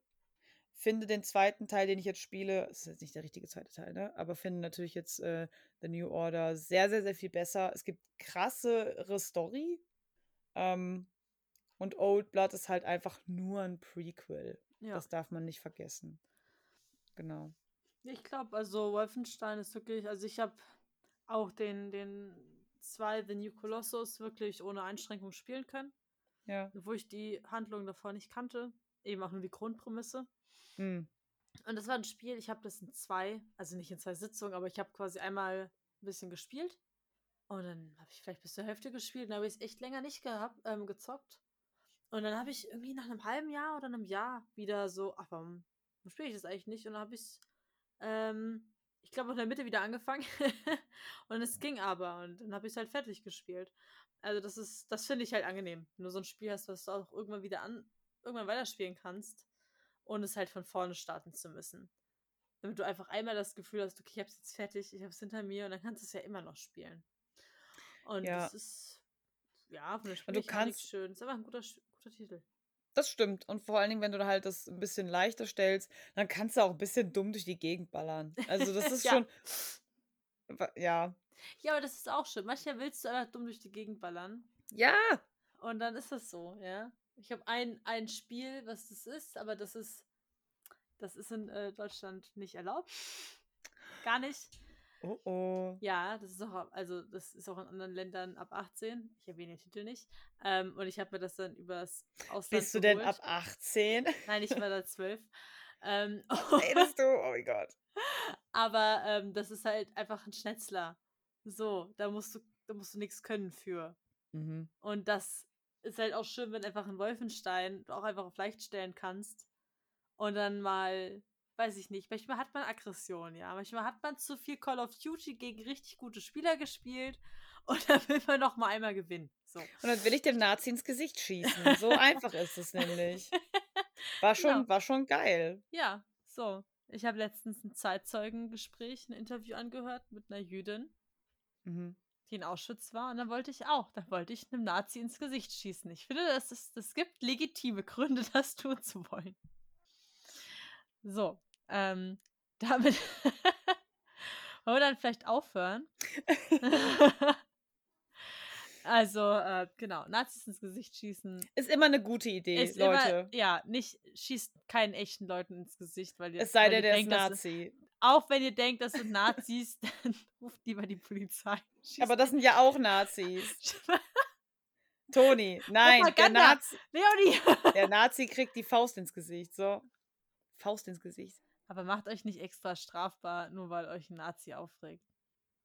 Finde den zweiten Teil, den ich jetzt spiele, das ist jetzt nicht der richtige zweite Teil, ne? Aber finde natürlich jetzt äh, The New Order sehr, sehr, sehr viel besser. Es gibt krassere Story. Ähm, und Old Blood ist halt einfach nur ein Prequel. Ja. Das darf man nicht vergessen. Genau. Ich glaube, also Wolfenstein ist wirklich, also ich habe auch den, den zwei The New Colossus wirklich ohne Einschränkung spielen können. Ja. Wo ich die Handlung davor nicht kannte. Eben auch nur die Grundprämisse. Hm. Und das war ein Spiel, ich habe das in zwei, also nicht in zwei Sitzungen, aber ich habe quasi einmal ein bisschen gespielt. Und dann habe ich vielleicht bis zur Hälfte gespielt. Dann habe ich es echt länger nicht gehabt, ähm, gezockt. Und dann habe ich irgendwie nach einem halben Jahr oder einem Jahr wieder so, ach, warum, spiele ich das eigentlich nicht? Und dann habe ich ähm, ich glaube, in der Mitte wieder angefangen. und es ging aber. Und dann habe ich es halt fertig gespielt. Also, das ist, das finde ich halt angenehm. Wenn du so ein Spiel hast, was du auch irgendwann wieder an, irgendwann weiterspielen kannst, ohne es halt von vorne starten zu müssen. Damit du einfach einmal das Gefühl hast, okay, ich hab's jetzt fertig, ich hab's hinter mir und dann kannst du es ja immer noch spielen. Und Ja. das ist, ja, von der Spielmechanik kannst- schön. ist aber ein guter, guter Titel. Das stimmt. Und vor allen Dingen, wenn du da halt das ein bisschen leichter stellst, dann kannst du auch ein bisschen dumm durch die Gegend ballern. Also das ist Ja. schon. Ja. Ja, aber das ist auch schön. Manchmal willst du einfach dumm durch die Gegend ballern. Ja. Und dann ist das so, ja. Ich habe ein, ein Spiel, was das ist, aber das ist, das ist in äh, Deutschland nicht erlaubt. Gar nicht. Oh oh. Ja, das ist auch, also das ist auch in anderen Ländern ab 18. Ich erwähne den Titel nicht. Ähm, und ich habe mir das dann übers Ausland Bist du denn geholt. ab 18? Nein, ich war da 12. Ähm, Redest du? Oh mein Gott. aber ähm, das ist halt einfach ein Schnetzler. So, da musst du, da musst du nichts können für. Mhm. Und das ist halt auch schön, wenn einfach ein Wolfenstein du auch einfach auf leicht stellen kannst. Und dann mal, weiß ich nicht, manchmal hat man Aggression, ja. Manchmal hat man zu viel Call of Duty gegen richtig gute Spieler gespielt und dann will man noch mal einmal gewinnen. So. Und dann will ich dem Nazi ins Gesicht schießen. So einfach ist es nämlich. War schon, Genau. war schon geil. Ja, so. Ich habe letztens ein Zeitzeugengespräch, ein Interview angehört mit einer Jüdin, Mhm. Die in Auschwitz war. Und dann wollte ich auch, dann wollte ich einem Nazi ins Gesicht schießen. Ich finde, das, ist, das gibt legitime Gründe, das tun zu wollen. So, ähm, damit wollen wir dann vielleicht aufhören. also, äh, genau, Nazis ins Gesicht schießen Ist immer eine gute Idee, ist Leute. immer, ja, nicht, schießt keinen echten Leuten ins Gesicht, weil ihr, es sei denn, der ist denkt, dass- Nazi. Auch wenn ihr denkt, das sind Nazis, dann ruft lieber die Polizei. Schießt Aber das sind ja auch Nazis. Toni, nein, der. Nazi, Leonie! der Nazi kriegt die Faust ins Gesicht. So. Faust ins Gesicht. Aber macht euch nicht extra strafbar, nur weil euch ein Nazi aufregt.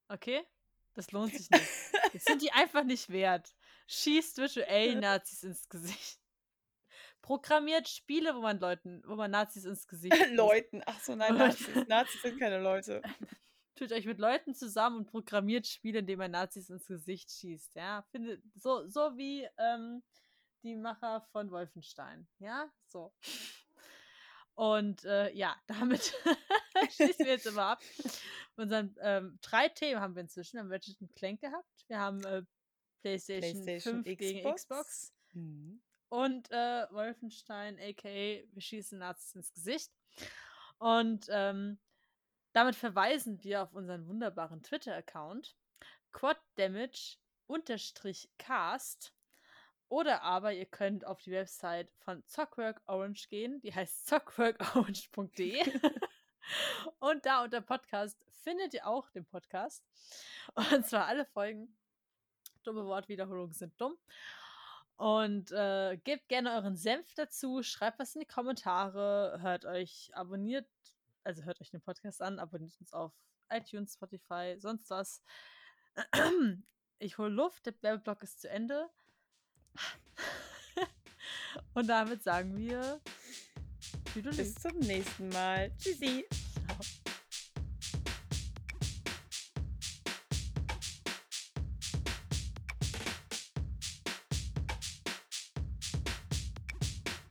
Okay? Das lohnt sich nicht. Das sind die einfach nicht wert. Schießt virtuell Nazis ins Gesicht. Programmiert Spiele, wo man Leuten, wo man Nazis ins Gesicht schießt. Leuten. Ach so, nein. Nazis. Nazis sind keine Leute. tut euch mit Leuten zusammen und programmiert Spiele, indem man Nazis ins Gesicht schießt. Ja, finde so so wie ähm, die Macher von Wolfenstein. Ja, so. Und äh, ja, damit schließen wir jetzt immer ab. Unseren ähm, drei Themen haben wir inzwischen. Wir haben Ratchet Clank gehabt. Wir haben äh, PlayStation, PlayStation, 5 gegen Xbox. Xbox. Mhm. Und äh, Wolfenstein, aka wir schießen Nazis ins Gesicht. Und ähm, damit verweisen wir auf unseren wunderbaren Twitter-Account quaddamage-cast oder aber ihr könnt auf die Website von Zockwork Orange gehen, die heißt zockworkorange.de und da unter Podcast findet ihr auch den Podcast und zwar alle Folgen. Dumme Wortwiederholungen sind dumm. Und äh, gebt gerne euren Senf dazu, schreibt was in die Kommentare, hört euch, abonniert, also hört euch den Podcast an, abonniert uns auf iTunes, Spotify, sonst was. Ich hole Luft, der Werbeblock ist zu Ende. Und damit sagen wir Bis zum nächsten Mal. Tschüssi. Ciao.